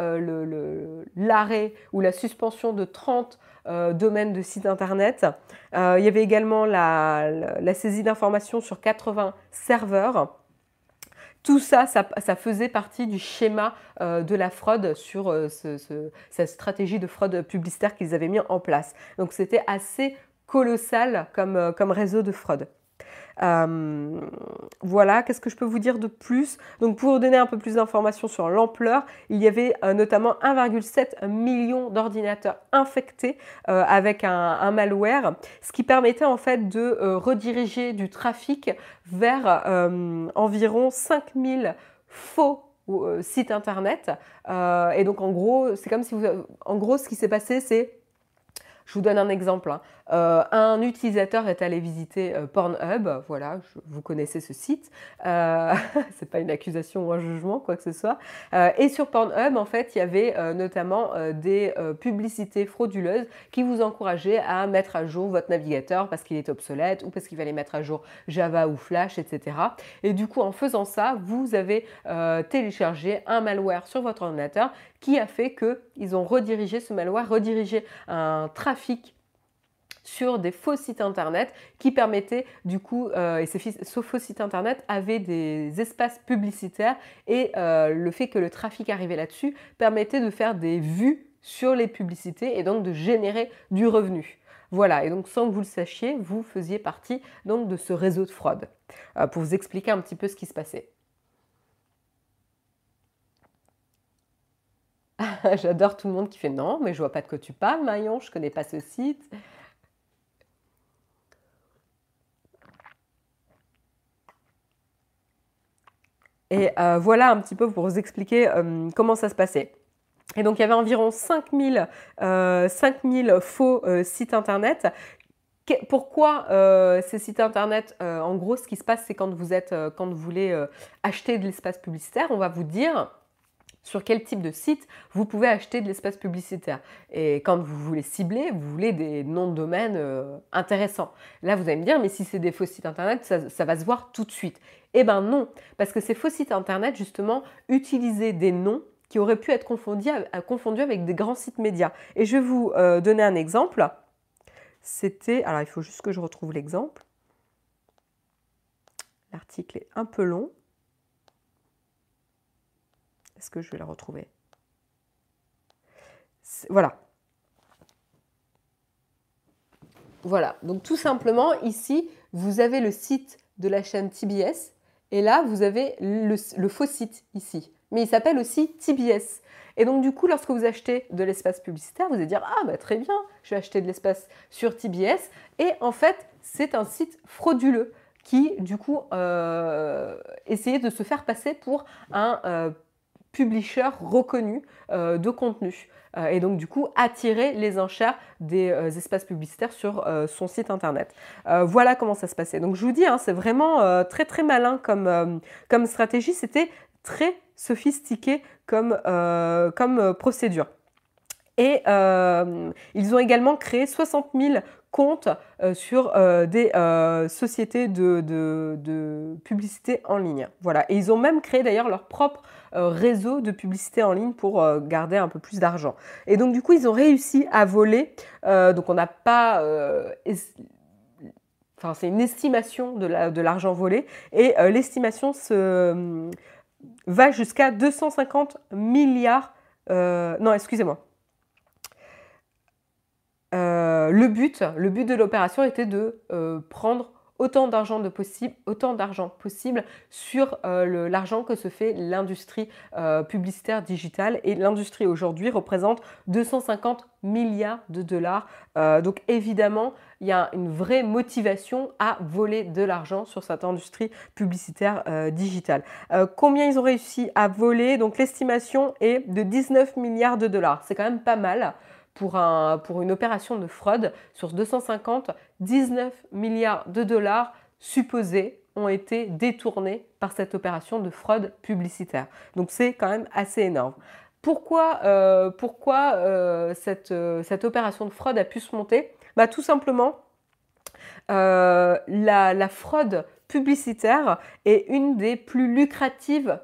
l'arrêt ou la suspension de 30 domaines de sites internet. il y avait également la saisie d'informations sur 80 serveurs. Tout ça, ça, faisait partie du schéma euh, de la fraude sur euh, cette stratégie de fraude publicitaire qu'ils avaient mis en place. Donc c'était assez colossal comme euh, réseau de fraude. Euh, voilà, qu'est-ce que je peux vous dire de plus? Donc pour vous donner un peu plus d'informations sur l'ampleur, il y avait euh, notamment 1,7 million d'ordinateurs infectés euh, avec un, malware, ce qui permettait en fait de rediriger du trafic vers environ 5000 faux sites internet. et donc en gros, c'est comme si en gros, ce qui s'est passé, c'est je vous donne un exemple. Hein. Euh, un utilisateur est allé visiter euh, Pornhub, voilà, vous connaissez ce site. Euh, (laughs) c'est pas une accusation ou un jugement, quoi que ce soit. Euh, et sur Pornhub, en fait, il y avait notamment des publicités frauduleuses qui vous encourageaient à mettre à jour votre navigateur parce qu'il est obsolète ou parce qu'il fallait mettre à jour Java ou Flash, etc. Et du coup, en faisant ça, vous avez téléchargé un malware sur votre ordinateur qui a fait qu'ils ont redirigé ce malware, redirigé un trafic sur des faux sites internet qui permettaient du coup, euh, et ces faux sites internet avaient des espaces publicitaires et euh, le fait que le trafic arrivait là-dessus permettait de faire des vues sur les publicités et donc de générer du revenu. Voilà, et donc sans que vous le sachiez, vous faisiez partie donc de ce réseau de fraude. Euh, pour vous expliquer un petit peu ce qui se passait. (laughs) J'adore tout le monde qui fait non, mais je vois pas de quoi tu parles, Marion, je connais pas ce site. Et euh, voilà un petit peu pour vous expliquer euh, comment ça se passait. Et donc il y avait environ 5000, 5000 euh, faux sites internet. pourquoi ces sites internet En gros, ce qui se passe, c'est quand vous êtes, quand vous voulez acheter de l'espace publicitaire, on va vous dire sur quel type de site vous pouvez acheter de l'espace publicitaire. Et quand vous voulez cibler, vous voulez des noms de domaine euh, intéressants. Là, vous allez me dire, mais si c'est des faux sites internet, ça, va se voir tout de suite. Eh bien non, parce que ces faux sites internet, justement, utilisaient des noms qui auraient pu être confondus, avec des grands sites médias. Et je vais vous euh, donner un exemple. C'était, alors il faut juste que je retrouve l'exemple. L'article est un peu long. Est-ce que je vais la retrouver? Voilà. Voilà, donc tout simplement, ici, vous avez le site de la chaîne TBS, et là, vous avez le, faux site ici. Mais il s'appelle aussi TBS. Et donc, du coup, lorsque vous achetez de l'espace publicitaire, vous allez dire Ah, bah, très bien, je vais acheter de l'espace sur TBS. Et en fait, c'est un site frauduleux qui, du coup, euh, essayait de se faire passer pour un euh, publisher reconnu euh, de contenu euh, et donc du coup attirer les enchères des euh, espaces publicitaires sur son site internet. voilà comment ça se passait. Donc je vous dis, hein, c'est vraiment très très malin comme, comme stratégie, c'était très sophistiqué comme, comme procédure. Et ils ont également créé 60 000 comptes sur des sociétés de, publicité en ligne. Voilà. Et ils ont même créé d'ailleurs leur propre réseau de publicité en ligne pour garder un peu plus d'argent. Et donc du coup, ils ont réussi à voler. donc on n'a pas Enfin, c'est une estimation de l'argent volé et l'estimation se, va jusqu'à 250 milliards. Euh, non, excusez-moi. Euh, le but, le but de l'opération était de euh, prendre autant d'argent possible, autant d'argent possible sur euh, l'argent que se fait l'industrie publicitaire digitale. Et l'industrie aujourd'hui représente 250 milliards de dollars. Donc évidemment, il y a une vraie motivation à voler de l'argent sur cette industrie publicitaire digitale. combien ils ont réussi à voler? Donc l'estimation est de 19 milliards de dollars. C'est quand même pas mal pour, un, pour une opération de fraude sur 250, 19 milliards de dollars supposés ont été détournés par cette opération de fraude publicitaire. Donc c'est quand même assez énorme. Pourquoi, euh, pourquoi euh, cette, euh, cette, opération de fraude a pu se monter? Bah, Tout simplement, la, la fraude publicitaire est une des plus lucratives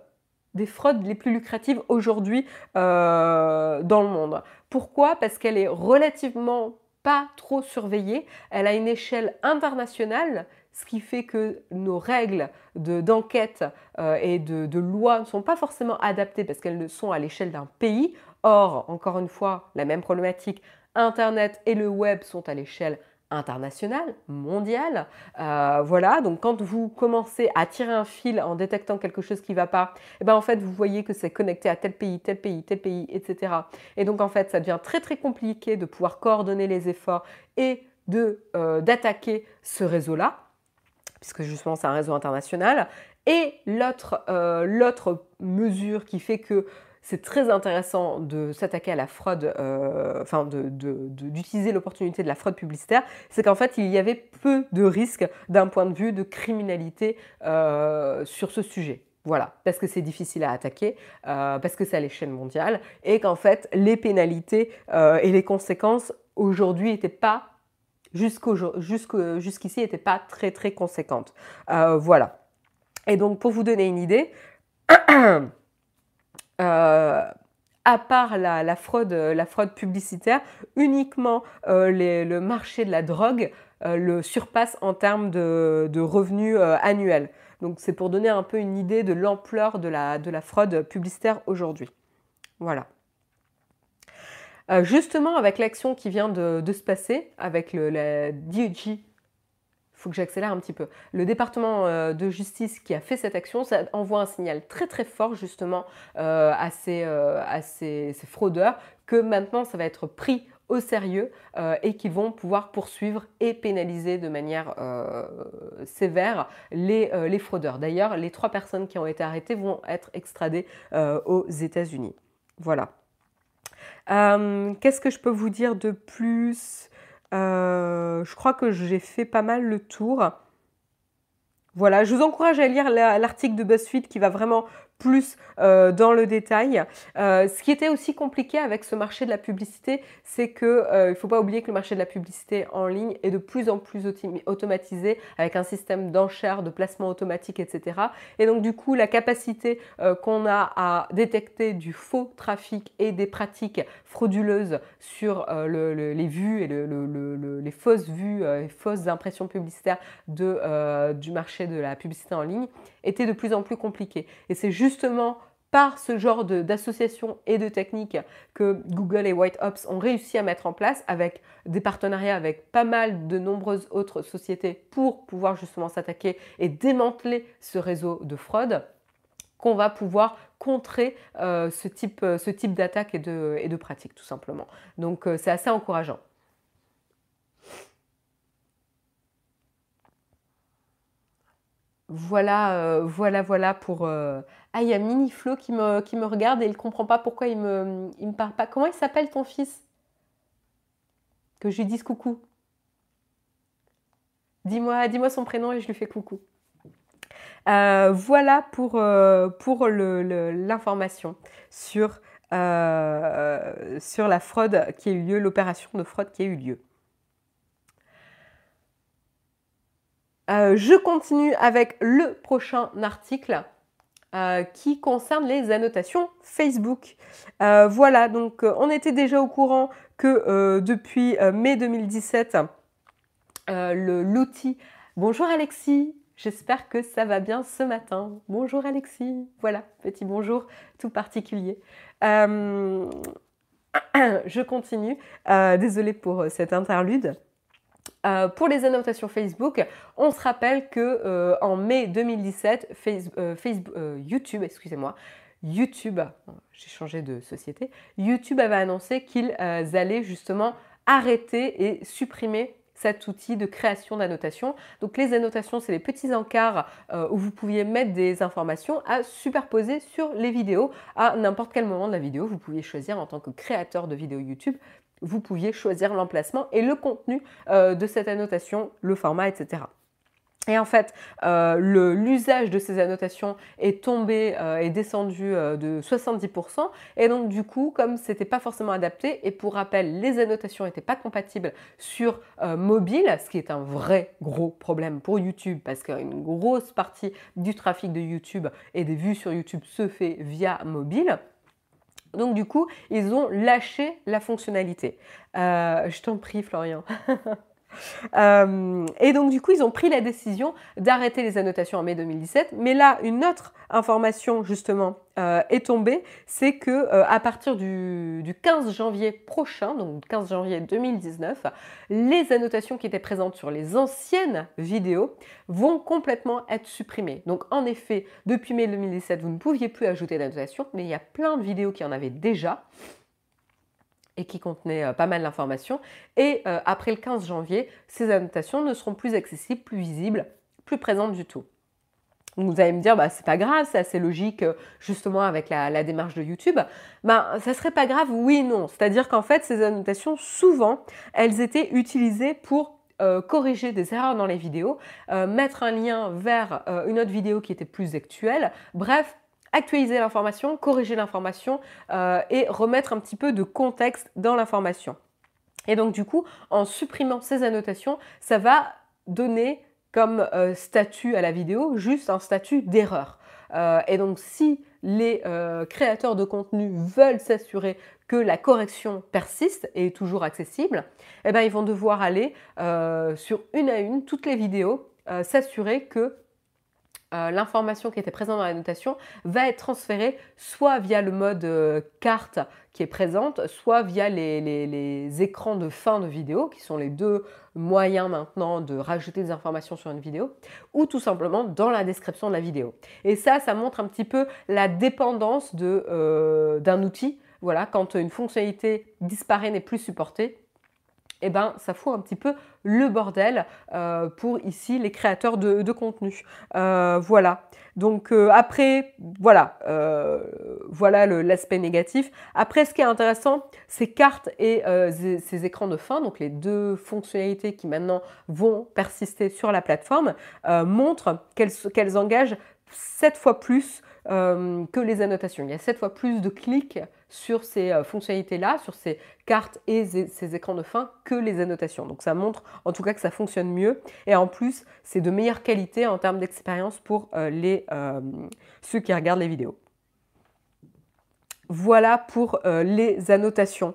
des fraudes les plus lucratives aujourd'hui dans le monde. Pourquoi? Parce qu'elle est relativement pas trop surveillée, elle a une échelle internationale, ce qui fait que nos règles d'enquête euh, et de, de loi ne sont pas forcément adaptées parce qu'elles ne sont à l'échelle d'un pays. Or, encore une fois, la même problématique, Internet et le web sont à l'échelle international, mondial. Euh, voilà, donc quand vous commencez à tirer un fil en détectant quelque chose qui ne va pas, et eh ben en fait vous voyez que c'est connecté à tel pays, tel pays, tel pays, etc. Et donc en fait ça devient très très compliqué de pouvoir coordonner les efforts et de euh, d'attaquer ce réseau-là, puisque justement c'est un réseau international. Et l'autre euh, l'autre mesure qui fait que c'est très intéressant de s'attaquer à la fraude, euh, enfin d'utiliser l'opportunité de la fraude publicitaire, c'est qu'en fait il y avait peu de risques d'un point de vue de criminalité euh, sur ce sujet. Voilà, parce que c'est difficile à attaquer, euh, parce que c'est à l'échelle mondiale, et qu'en fait les pénalités et les conséquences aujourd'hui n'étaient pas jusqu'ici n'étaient pas très très conséquentes. voilà. Et donc pour vous donner une idée, (clears throat) à part la, fraude, la fraude publicitaire, uniquement euh, le marché de la drogue euh, le surpasse en termes de, revenus annuels. Donc c'est pour donner un peu une idée de l'ampleur de la, de la fraude publicitaire aujourd'hui. Voilà. justement, avec l'action qui vient de, se passer, avec la DG faut que j'accélère un petit peu. Le département euh, de justice qui a fait cette action, ça envoie un signal très très fort justement euh, à, ces, euh, à ces, fraudeurs que maintenant ça va être pris au sérieux et qu'ils vont pouvoir poursuivre et pénaliser de manière sévère les, les fraudeurs. D'ailleurs, les trois personnes qui ont été arrêtées vont être extradées aux États-Unis. Voilà. Qu'est-ce que je peux vous dire de plus? Euh, je crois que j'ai fait pas mal le tour. Voilà, je vous encourage à lire l'article de BuzzFeed qui va vraiment plus euh, dans le détail. Euh, ce qui était aussi compliqué avec ce marché de la publicité, c'est qu'il euh, ne faut pas oublier que le marché de la publicité en ligne est de plus en plus automatisé avec un système d'enchères, de placement automatique, etc. Et donc du coup, la capacité qu'on a à détecter du faux trafic et des pratiques frauduleuses sur les vues et les fausses vues et fausses impressions publicitaires du marché de la publicité en ligne était de plus en plus compliqué. Et c'est justement par ce genre d'associations et de techniques que Google et White Ops ont réussi à mettre en place avec des partenariats avec pas mal de nombreuses autres sociétés pour pouvoir justement s'attaquer et démanteler ce réseau de fraude qu'on va pouvoir contrer euh, ce type, ce type d'attaque et de, et pratique tout simplement. Donc euh, c'est assez encourageant. Voilà, euh, voilà, voilà pour. Euh, ah, il y a Mini Flo qui me, qui me regarde et il ne comprend pas pourquoi il me, il me parle pas. Comment il s'appelle ton fils? Que je lui dise coucou. Dis-moi dis son prénom et je lui fais coucou. Euh, voilà pour, pour l'information sur, sur la fraude qui a eu lieu, l'opération de fraude qui a eu lieu. Euh, je continue avec le prochain article euh, qui concerne les annotations Facebook. Euh, voilà, donc on était déjà au courant que depuis mai 2017, l'outil... Bonjour Alexis, j'espère que ça va bien ce matin. Bonjour Alexis, voilà, petit bonjour tout particulier. (clears throat) je continue, désolée pour cette interlude. Euh, pour les annotations Facebook, on se rappelle que euh, en mai 2017, euh, Facebook, YouTube, excusez-moi, YouTube, j'ai changé de société, YouTube avait annoncé qu'ils allaient justement arrêter et supprimer cet outil de création d'annotations. Donc les annotations, c'est les petits encarts où vous pouviez mettre des informations à superposer sur les vidéos à n'importe quel moment de la vidéo. Vous pouviez choisir en tant que créateur de vidéos YouTube vous pouviez choisir l'emplacement et le contenu euh, de cette annotation, le format, etc. Et en fait, euh, l'usage de ces annotations est tombé, euh, est descendu de 70%. Et donc, du coup, comme ce n'était pas forcément adapté, et pour rappel, les annotations n'étaient pas compatibles sur mobile, ce qui est un vrai gros problème pour YouTube, parce qu'une grosse partie du trafic de YouTube et des vues sur YouTube se fait via mobile. Donc du coup, ils ont lâché la fonctionnalité. Euh, je t'en prie, Florian. (laughs) Euh, et donc du coup, ils ont pris la décision d'arrêter les annotations en mai 2017. Mais là, une autre information justement euh, est tombée, c'est que euh, à partir du, 15 janvier prochain, donc 15 janvier 2019, les annotations qui étaient présentes sur les anciennes vidéos vont complètement être supprimées. Donc en effet, depuis mai 2017, vous ne pouviez plus ajouter d'annotations, mais il y a plein de vidéos qui en avaient déjà et qui contenait euh, pas mal d'informations. Et euh, après le 15 janvier, ces annotations ne seront plus accessibles, plus visibles, plus présentes du tout. Vous allez me dire, bah, c'est pas grave, c'est assez logique, euh, justement, avec la, démarche de YouTube. Ben, ça serait pas grave, oui, non. C'est-à-dire qu'en fait, ces annotations, souvent, elles étaient utilisées pour corriger des erreurs dans les vidéos, mettre un lien vers une autre vidéo qui était plus actuelle. Bref, actualiser l'information, corriger l'information euh, et remettre un petit peu de contexte dans l'information. Et donc du coup, en supprimant ces annotations, ça va donner comme euh, statut à la vidéo juste un statut d'erreur. Euh, et donc si les créateurs de contenu veulent s'assurer que la correction persiste et est toujours accessible, eh ben, ils vont devoir aller sur une à une toutes les vidéos, s'assurer que euh, l'information qui était présente dans la notation va être transférée soit via le mode euh, carte qui est présente, soit via les, écrans de fin de vidéo, qui sont les deux moyens maintenant de rajouter des informations sur une vidéo, ou tout simplement dans la description de la vidéo. Et ça, ça montre un petit peu la dépendance euh, d'un outil. Voilà, quand une fonctionnalité disparaît, n'est plus supportée, eh ben, ça fout un petit peu le bordel euh, pour ici les créateurs de, contenu. Euh, voilà. Donc euh, après, voilà, voilà l'aspect négatif. Après, ce qui est intéressant, ces cartes et ces écrans de fin, donc les deux fonctionnalités qui maintenant vont persister sur la plateforme, montrent qu'elles engagent sept fois plus que les annotations. Il y a sept fois plus de clics sur ces euh, fonctionnalités-là, sur ces cartes et ces écrans de fin que les annotations. Donc ça montre en tout cas que ça fonctionne mieux et en plus c'est de meilleure qualité en termes d'expérience pour euh, euh, ceux qui regardent les vidéos. Voilà pour les annotations.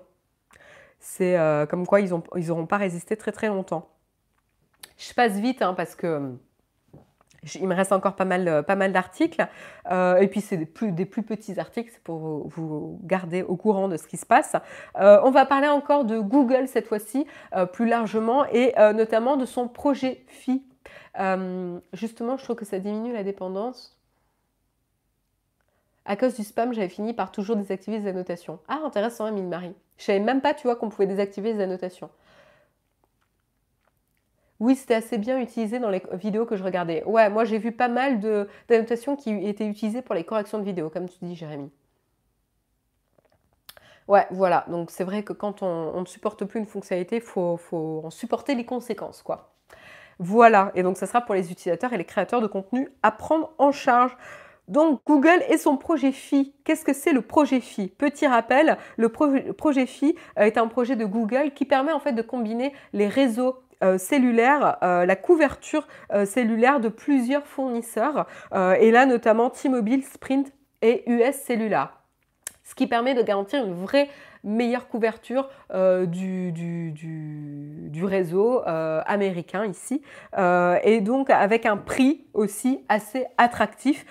C'est comme quoi ils n'auront pas résisté très très longtemps. Je passe vite hein, parce que il me reste encore pas mal, euh, d'articles. Euh, et puis, c'est des plus, petits articles, c'est pour vous, garder au courant de ce qui se passe. Euh, on va parler encore de Google cette fois-ci, plus largement, et notamment de son projet Phi. justement, je trouve que ça diminue la dépendance. À cause du spam, j'avais fini par toujours désactiver les annotations. Ah, intéressant, Amine Marie. Je savais même pas, tu vois, qu'on pouvait désactiver les annotations. Oui, c'était assez bien utilisé dans les vidéos que je regardais. Ouais, moi j'ai vu pas mal d'annotations qui étaient utilisées pour les corrections de vidéos, comme tu dis, Jérémy. Ouais, voilà. Donc c'est vrai que quand on, ne supporte plus une fonctionnalité, il faut, en supporter les conséquences, quoi. Voilà. Et donc ça sera pour les utilisateurs et les créateurs de contenu à prendre en charge. Donc Google et son projet Phi. Qu'est-ce que c'est le projet Phi Petit rappel, le projet Phi est un projet de Google qui permet en fait de combiner les réseaux cellulaire, la couverture cellulaire de plusieurs fournisseurs, et là notamment T-Mobile, Sprint et US Cellular. Ce qui permet de garantir une vraie meilleure couverture euh, du, réseau euh, américain ici. Euh, et donc avec un prix aussi assez attractif,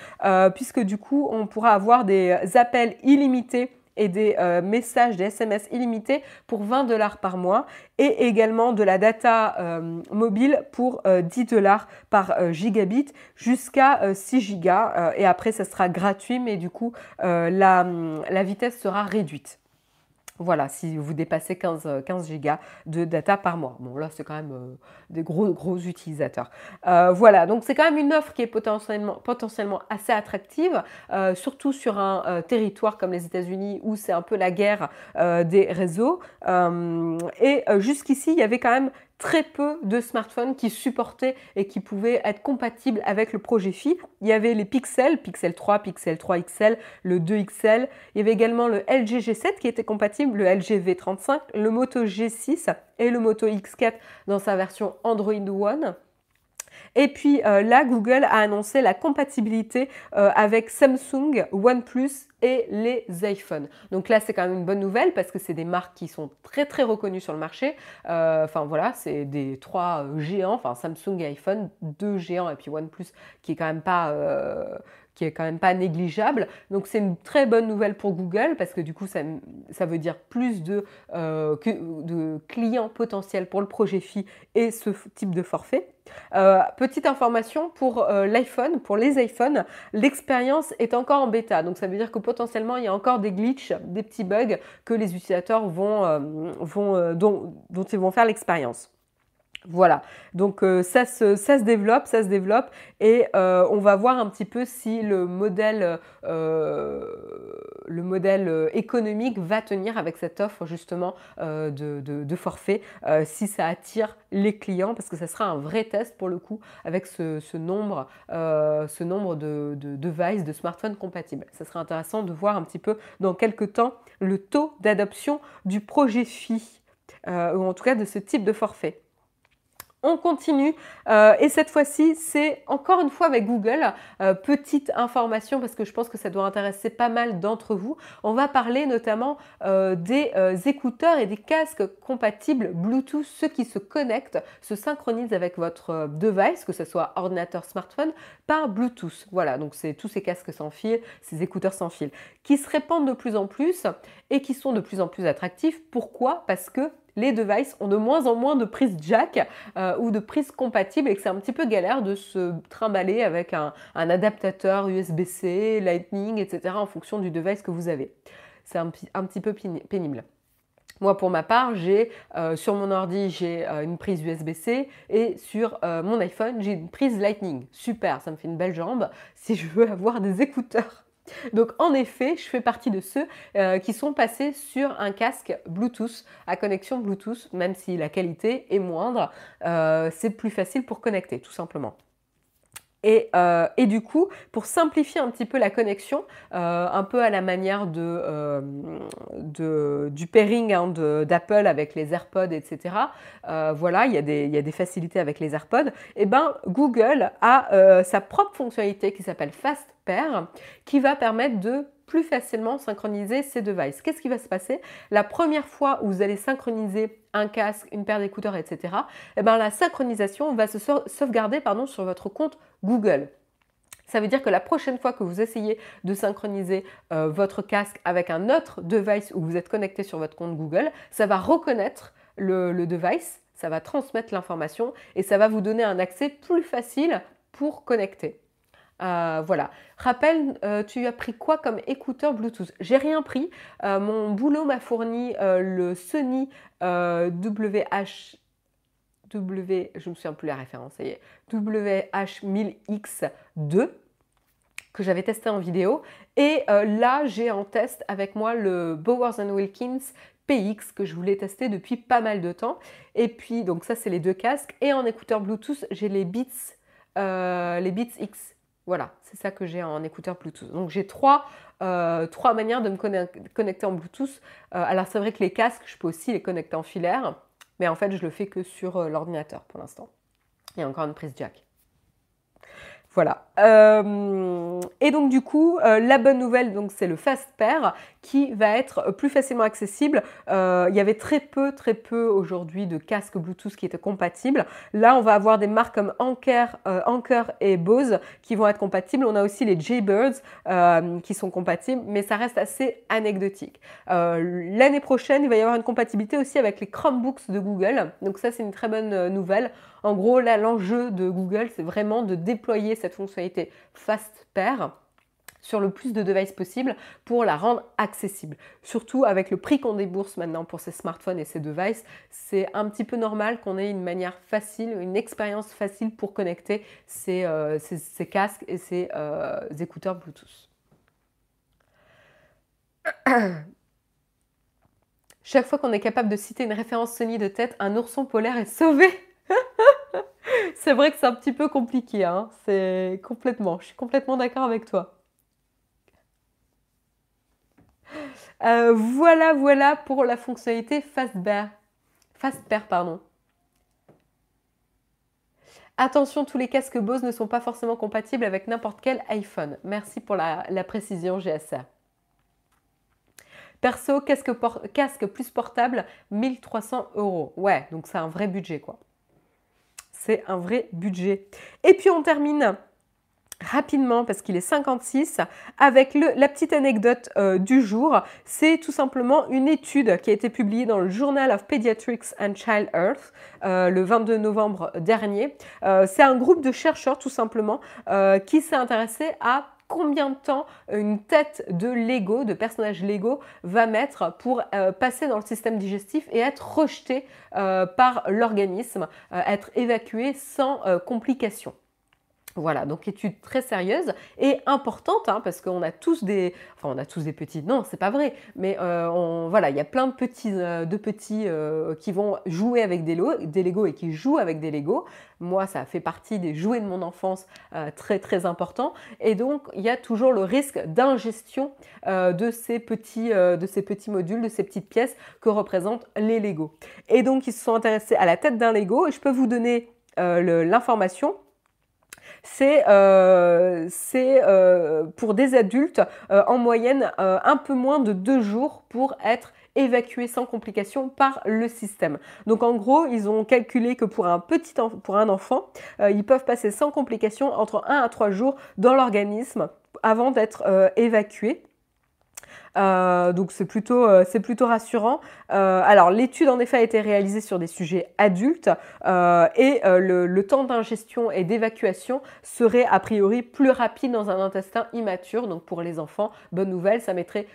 puisque du coup on pourra avoir des appels illimités et des messages, des SMS illimités pour 20 dollars par mois et également de la data mobile pour 10 dollars par gigabit jusqu'à 6 gigas et après ça sera gratuit mais du coup la, la vitesse sera réduite. Voilà, si vous dépassez 15, 15 gigas de data par mois. Bon, là, c'est quand même euh, des gros, gros utilisateurs. Euh, voilà, donc c'est quand même une offre qui est potentiellement, assez attractive, euh, surtout sur un territoire comme les États-Unis où c'est un peu la guerre des réseaux. et jusqu'ici, il y avait quand même très peu de smartphones qui supportaient et qui pouvaient être compatibles avec le projet Phi. Il y avait les Pixel, Pixel 3, Pixel 3 XL, le 2 XL. Il y avait également le LG G7 qui était compatible, le LG V35, le Moto G6 et le Moto X4 dans sa version Android One. Et puis euh, là, Google a annoncé la compatibilité euh, avec Samsung, OnePlus et les iPhones. Donc là, c'est quand même une bonne nouvelle parce que c'est des marques qui sont très très reconnues sur le marché. Euh, enfin voilà, c'est des trois géants, enfin Samsung et iPhone, deux géants et puis OnePlus qui est quand même pas qui est quand même pas négligeable. Donc c'est une très bonne nouvelle pour Google parce que du coup ça, ça veut dire plus de, de clients potentiels pour le projet Phi et ce type de forfait. Euh, petite information pour euh, l'iPhone, pour les iPhones, l'expérience est encore en bêta. Donc ça veut dire que potentiellement il y a encore des glitches, des petits bugs que les utilisateurs vont, euh, vont, dont, dont ils vont faire l'expérience. Voilà, donc euh, ça, se, développe, ça se développe. Et euh, on va voir un petit peu si le modèle, euh, économique va tenir avec cette offre justement de, forfait, si ça attire les clients parce que ça sera un vrai test pour le coup avec ce, nombre, ce nombre de, de devices, de smartphones compatibles. Ça sera intéressant de voir un petit peu dans quelques temps le taux d'adoption du projet FI ou en tout cas de ce type de forfait on continue. Euh, et cette fois-ci, c'est encore une fois avec Google. Euh, petite information parce que je pense que ça doit intéresser pas mal d'entre vous. On va parler notamment euh, des écouteurs et des casques compatibles Bluetooth, ceux qui se connectent, se synchronisent avec votre device, que ce soit ordinateur, smartphone, par Bluetooth. Voilà, donc c'est tous ces casques sans fil, ces écouteurs sans fil, qui se répandent de plus en plus et qui sont de plus en plus attractifs. Pourquoi? Parce que les devices ont de moins en moins de prises jack euh, ou de prises compatibles et que c'est un petit peu galère de se trimballer avec un, adaptateur USB-C, Lightning, etc. en fonction du device que vous avez. C'est un, petit peu pénible. Moi, pour ma part, j'ai euh, sur mon ordi, j'ai euh, une prise USB-C et sur mon iPhone, j'ai une prise Lightning. Super, ça me fait une belle jambe si je veux avoir des écouteurs donc en effet, je fais partie de ceux euh, qui sont passés sur un casque Bluetooth à connexion Bluetooth, même si la qualité est moindre, euh, c'est plus facile pour connecter tout simplement. Et, euh, du coup, pour simplifier un petit peu la connexion, un peu à la manière de, du pairing hein, d'Apple avec les AirPods, etc. voilà, il y, a des, y, a des facilités avec les AirPods. Et eh ben, Google a sa propre fonctionnalité qui s'appelle Fast qui va permettre de plus facilement synchroniser ces devices. Qu'est-ce qui va se passer? La première fois où vous allez synchroniser un casque, une paire d'écouteurs, etc., eh ben, la synchronisation va se sauvegarder pardon, sur votre compte Google. Ça veut dire que la prochaine fois que vous essayez de synchroniser euh, votre casque avec un autre device où vous êtes connecté sur votre compte Google, ça va reconnaître le, le device, ça va transmettre l'information et ça va vous donner un accès plus facile pour connecter. Euh, voilà. Rappelle, euh, tu as pris quoi comme écouteur Bluetooth? J'ai rien pris. Euh, mon boulot m'a fourni le Sony WH. Je me souviens plus la référence, ça y est, WH1000X2 que j'avais testé en vidéo. Et là, j'ai en test avec moi le Bowers Wilkins PX que je voulais tester depuis pas mal de temps. Et puis, donc ça, c'est les deux casques. Et en écouteur Bluetooth, j'ai les Beats, les Beats X voilà, c'est ça que j'ai en écouteur Bluetooth. Donc j'ai trois, euh, manières de me connecter en Bluetooth. Euh, alors c'est vrai que les casques, je peux aussi les connecter en filaire. Mais en fait, je le fais que sur l'ordinateur pour l'instant. Il y a encore une prise jack. Voilà. Euh, et donc du coup, euh, la bonne nouvelle, donc c'est le Fast Pair qui va être plus facilement accessible. Euh, il y avait très peu, très peu aujourd'hui de casques Bluetooth qui étaient compatibles. Là, on va avoir des marques comme Anker, Anker et Bose qui vont être compatibles. On a aussi les Jaybirds qui sont compatibles, mais ça reste assez anecdotique. L'année prochaine, il va y avoir une compatibilité aussi avec les Chromebooks de Google. Donc ça, c'est une très bonne nouvelle. En gros, là, l'enjeu de Google, c'est vraiment de déployer cette fonctionnalité Fast Pair sur le plus de devices possible pour la rendre accessible. Surtout avec le prix qu'on débourse maintenant pour ces smartphones et ces devices, c'est un petit peu normal qu'on ait une manière facile, une expérience facile pour connecter ces, euh, casques et ces euh, écouteurs Bluetooth. (coughs) Chaque fois qu'on est capable de citer une référence Sony de tête, un ourson polaire est sauvé. (laughs) c'est vrai que c'est un petit peu compliqué, hein. c'est complètement, je suis complètement d'accord avec toi. Euh, voilà, voilà pour la fonctionnalité Fastpair. Fastpair, pardon. Attention, tous les casques Bose ne sont pas forcément compatibles avec n'importe quel iPhone. Merci pour la, précision GSR. Perso, casque, casque plus portable, 1300 euros. Ouais, donc c'est un vrai budget quoi c'est un vrai budget. Et puis on termine rapidement parce qu'il est 56 avec la petite anecdote euh, du jour. C'est tout simplement une étude qui a été publiée dans le Journal of Pediatrics and Child Health euh, le 22 novembre dernier. Euh, c'est un groupe de chercheurs tout simplement qui s'est intéressé à combien de temps une tête de Lego, de personnage Lego, va mettre pour passer dans le système digestif et être rejeté par l'organisme, être évacué sans complications. Voilà, donc étude très sérieuse et importante hein, parce qu'on a tous des, enfin on a tous des petits, non c'est pas vrai, mais euh, voilà il y a plein de petits, euh, euh, qui vont jouer avec des, des Lego et qui jouent avec des Lego. Moi ça fait partie des jouets de mon enfance très très important et donc il y a toujours le risque d'ingestion de ces petits, de ces petits modules, de ces petites pièces que représentent les Lego. Et donc ils se sont intéressés à la tête d'un Lego et je peux vous donner l'information c'est euh, euh, pour des adultes euh, en moyenne un peu moins de deux jours pour être évacués sans complications par le système. Donc en gros, ils ont calculé que pour un petit pour un enfant, ils peuvent passer sans complications entre 1 à 3 jours dans l'organisme avant d'être évacués. Euh, donc c'est plutôt, euh, plutôt rassurant. Euh, alors l'étude en effet a été réalisée sur des sujets adultes et le, temps d'ingestion et d'évacuation serait a priori plus rapide dans un intestin immature. Donc pour les enfants, bonne nouvelle, ça mettrait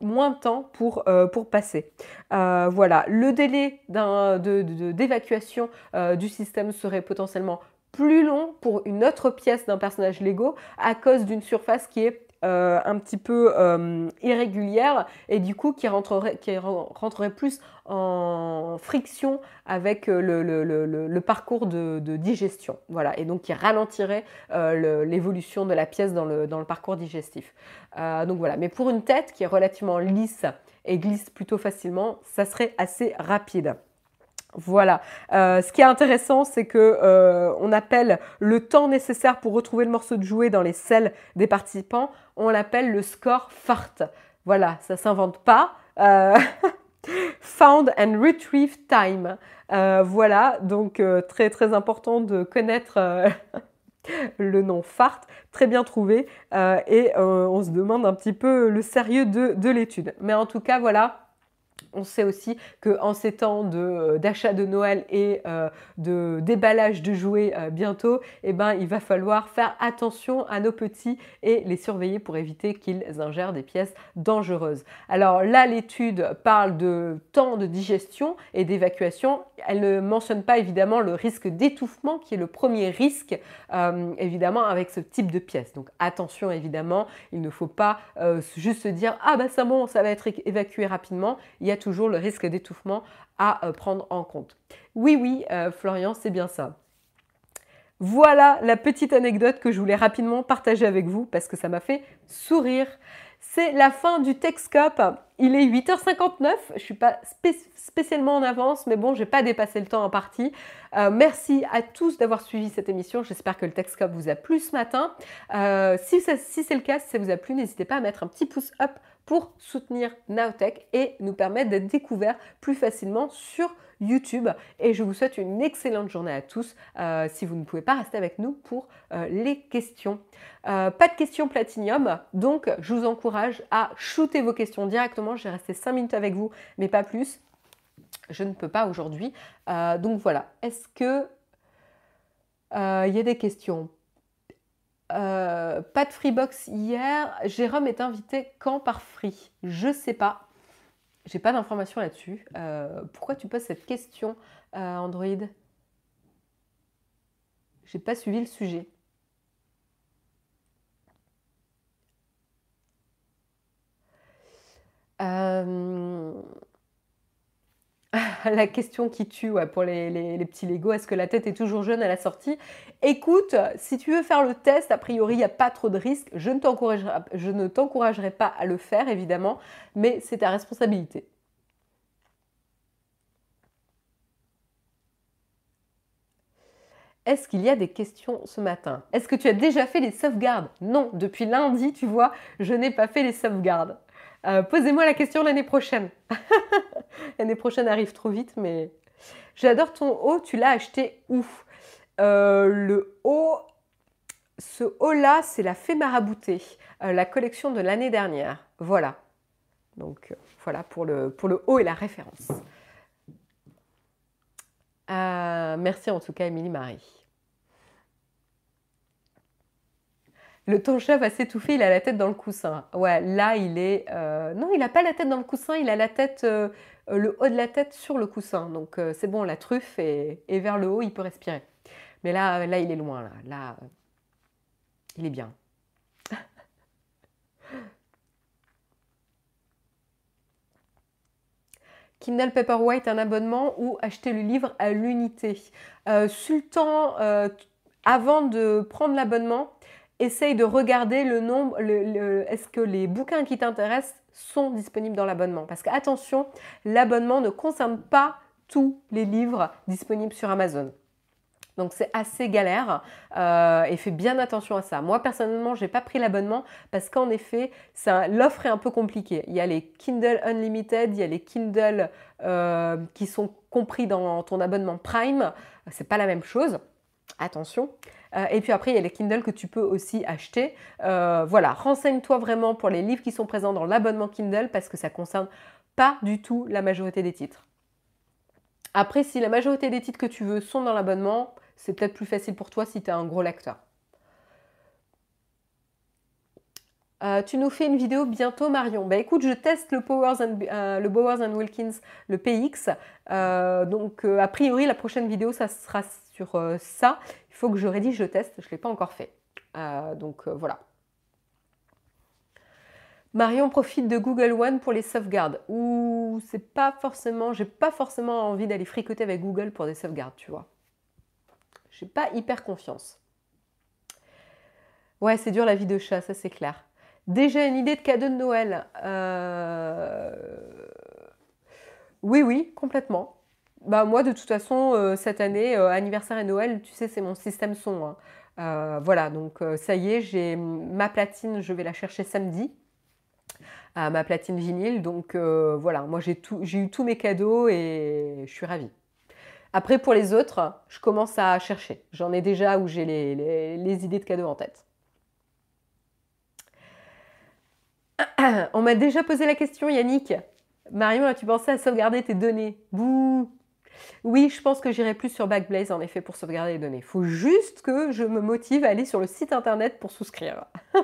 moins de temps pour, pour passer. voilà, le délai d'évacuation du système serait potentiellement plus long pour une autre pièce d'un personnage Lego à cause d'une surface qui est euh, un petit peu euh, irrégulière et du coup qui rentrerait, qui rentrerait plus en friction avec euh, le, parcours de, digestion. Voilà, et donc qui ralentirait l'évolution de la pièce dans le, parcours digestif. donc voilà, mais pour une tête qui est relativement lisse et glisse plutôt facilement, ça serait assez rapide. Voilà. Euh, ce qui est intéressant, c'est que euh, on appelle le temps nécessaire pour retrouver le morceau de jouet dans les selles des participants, on l'appelle le score FART. Voilà, ça s'invente pas. Euh, (laughs) found and Retrieve Time. voilà, donc très très important de connaître (laughs) le nom FART, très bien trouvé, et on se demande un petit peu le sérieux de, de l'étude. Mais en tout cas, voilà, on sait aussi qu'en ces temps euh, d'achat de, Noël et euh, de déballage de jouets euh, bientôt, eh ben, il va falloir faire attention à nos petits et les surveiller pour éviter qu'ils ingèrent des pièces dangereuses. Alors là, l'étude parle de temps de digestion et d'évacuation. Elle ne mentionne pas évidemment le risque d'étouffement qui est le premier risque évidemment avec ce type de pièces. Donc attention évidemment, il ne faut pas juste se dire ah bah ça bon, ça va être évacué rapidement il y a toujours le risque d'étouffement à euh, prendre en compte. Oui, oui, euh, Florian, c'est bien ça. Voilà la petite anecdote que je voulais rapidement partager avec vous parce que ça m'a fait sourire. C'est la fin du Texcope. Il est 8h59. Je suis pas spécialement en avance, mais bon, je n'ai pas dépassé le temps en partie. Euh, merci à tous d'avoir suivi cette émission. J'espère que le Texcope vous a plu ce matin. Si c'est le cas, si ça vous a plu, n'hésitez pas à mettre un petit pouce up pour soutenir Nowtech et nous permettre d'être découverts plus facilement sur YouTube. Et je vous souhaite une excellente journée à tous euh, si vous ne pouvez pas rester avec nous pour euh, les questions. Euh, pas de questions Platinium, donc je vous encourage à shooter vos questions directement. J'ai resté 5 minutes avec vous, mais pas plus. Je ne peux pas aujourd'hui. donc voilà, est-ce que il y a des questions? Pas de Freebox hier. Jérôme est invité quand par Free? Je sais pas. J'ai pas d'informations là-dessus. Euh, pourquoi tu poses cette question, euh, Android? J'ai pas suivi le sujet. Euh, (laughs) la question qui tue pour les, petits Lego, est-ce que la tête est toujours jeune à la sortie? Écoute, si tu veux faire le test, a priori, il n'y a pas trop de risques. Je ne t'encouragerai pas à le faire, évidemment, mais c'est ta responsabilité. Est-ce qu'il y a des questions ce matin? Est-ce que tu as déjà fait les sauvegardes? Non, depuis lundi, tu vois, je n'ai pas fait les sauvegardes. Euh, posez-moi la question l'année prochaine. (laughs) l'année prochaine arrive trop vite, mais j'adore ton haut. Tu l'as acheté où? Euh, Le haut, ce haut-là, c'est la Fée Maraboutée, euh, la collection de l'année dernière. Voilà. Donc voilà pour le, pour le haut et la référence. merci en tout cas, Émilie Marie. Le ton chat va s'étouffer, il a la tête dans le coussin. Ouais, là, il est... Euh, non, il n'a pas la tête dans le coussin, il a la tête, euh, le haut de la tête sur le coussin. Donc, euh, c'est bon, la truffe est, vers le haut, il peut respirer. Mais là, là, il est loin, là. Là, il est bien. (laughs) Kindle Paperwhite, un abonnement ou acheter le livre à l'unité. Sultan, avant de prendre l'abonnement, essaye de regarder le nombre, est-ce que les bouquins qui t'intéressent sont disponibles dans l'abonnement? Parce que attention, l'abonnement ne concerne pas tous les livres disponibles sur Amazon. Donc c'est assez galère euh, et fais bien attention à ça. Moi personnellement, je n'ai pas pris l'abonnement parce qu'en effet, l'offre est un peu compliquée. Il y a les Kindle Unlimited, il y a les Kindle euh, qui sont compris dans ton abonnement Prime. C'est pas la même chose. Attention. Euh, et puis après, il y a les Kindle que tu peux aussi acheter. Euh, voilà, renseigne-toi vraiment pour les livres qui sont présents dans l'abonnement Kindle parce que ça ne concerne pas du tout la majorité des titres. Après, si la majorité des titres que tu veux sont dans l'abonnement, c'est peut-être plus facile pour toi si tu es un gros lecteur. Euh, tu nous fais une vidéo bientôt, Marion. Bah écoute, je teste le Powers and, Bowers and Wilkins, le PX. donc, a priori, la prochaine vidéo, ça sera sur ça. Il faut que je rédige le test, je ne l'ai pas encore fait. Euh, donc euh, voilà. Marion profite de Google One pour les sauvegardes. Ou c'est pas forcément, j'ai pas forcément envie d'aller fricoter avec Google pour des sauvegardes, tu vois. J'ai pas hyper confiance. Ouais, c'est dur la vie de chat, ça c'est clair. Déjà une idée de cadeau de Noël. Euh, oui, oui, complètement. Bah moi de toute façon euh, cette année euh, anniversaire et Noël tu sais c'est mon système son hein. euh, voilà donc ça y est j'ai ma platine je vais la chercher samedi ma platine vinyle donc voilà moi j'ai eu tous mes cadeaux et je suis ravie. Après pour les autres je commence à chercher. J'en ai déjà où j'ai les, les idées de cadeaux en tête. (coughs) On m'a déjà posé la question Yannick. Marion as-tu pensé à sauvegarder tes données? Bouh oui, je pense que j'irai plus sur Backblaze en effet pour sauvegarder les données. Il faut juste que je me motive à aller sur le site internet pour souscrire. (laughs)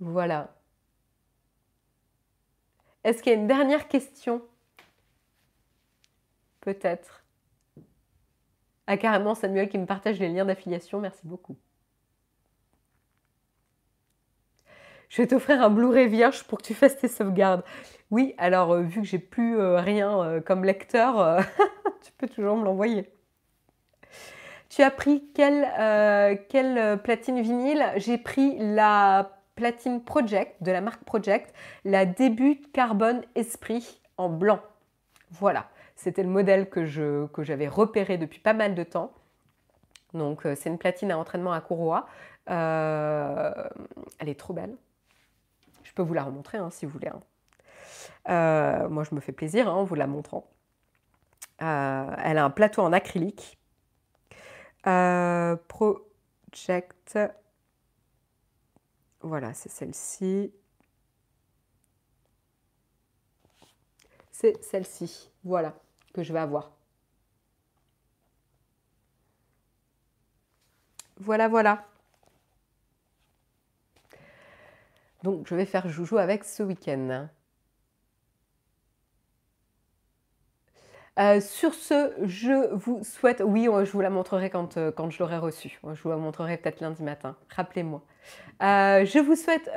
voilà. Est-ce qu'il y a une dernière question? Peut-être. Ah carrément Samuel qui me partage les liens d'affiliation, merci beaucoup. Je vais t'offrir un Blu-ray vierge pour que tu fasses tes sauvegardes. Oui, alors euh, vu que j'ai plus euh, rien euh, comme lecteur, (laughs) tu peux toujours me l'envoyer. Tu as pris quelle, quelle platine vinyle? J'ai pris la platine Project de la marque Project, la début carbone esprit en blanc. Voilà, c'était le modèle que j'avais repéré depuis pas mal de temps. Donc c'est une platine à entraînement à courroie. elle est trop belle. Peux vous la remontrer hein, si vous voulez. Hein. Euh, moi, je me fais plaisir hein, en vous la montrant. Euh, elle a un plateau en acrylique. Euh, Project. Voilà, c'est celle-ci. C'est celle-ci, voilà, que je vais avoir. Voilà, voilà. Donc, je vais faire joujou avec ce week-end. Euh, sur ce, je vous souhaite, oui, je vous la montrerai quand, euh, je l'aurai reçue. Je vous la montrerai peut-être lundi matin, rappelez-moi. Euh, je vous souhaite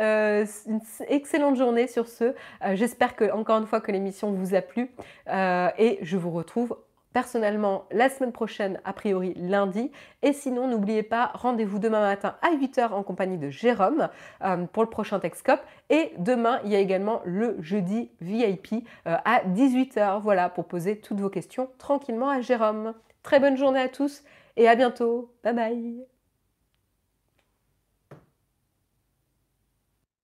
une excellente journée sur ce. J'espère que, encore une fois, que l'émission vous a plu et je vous retrouve personnellement la semaine prochaine, a priori lundi. Et sinon, n'oubliez pas, rendez-vous demain matin à 8h en compagnie de Jérôme euh, pour le prochain Texcope. Et demain, il y a également le jeudi VIP euh, à 18h, voilà, pour poser toutes vos questions tranquillement à Jérôme. Très bonne journée à tous et à bientôt. Bye bye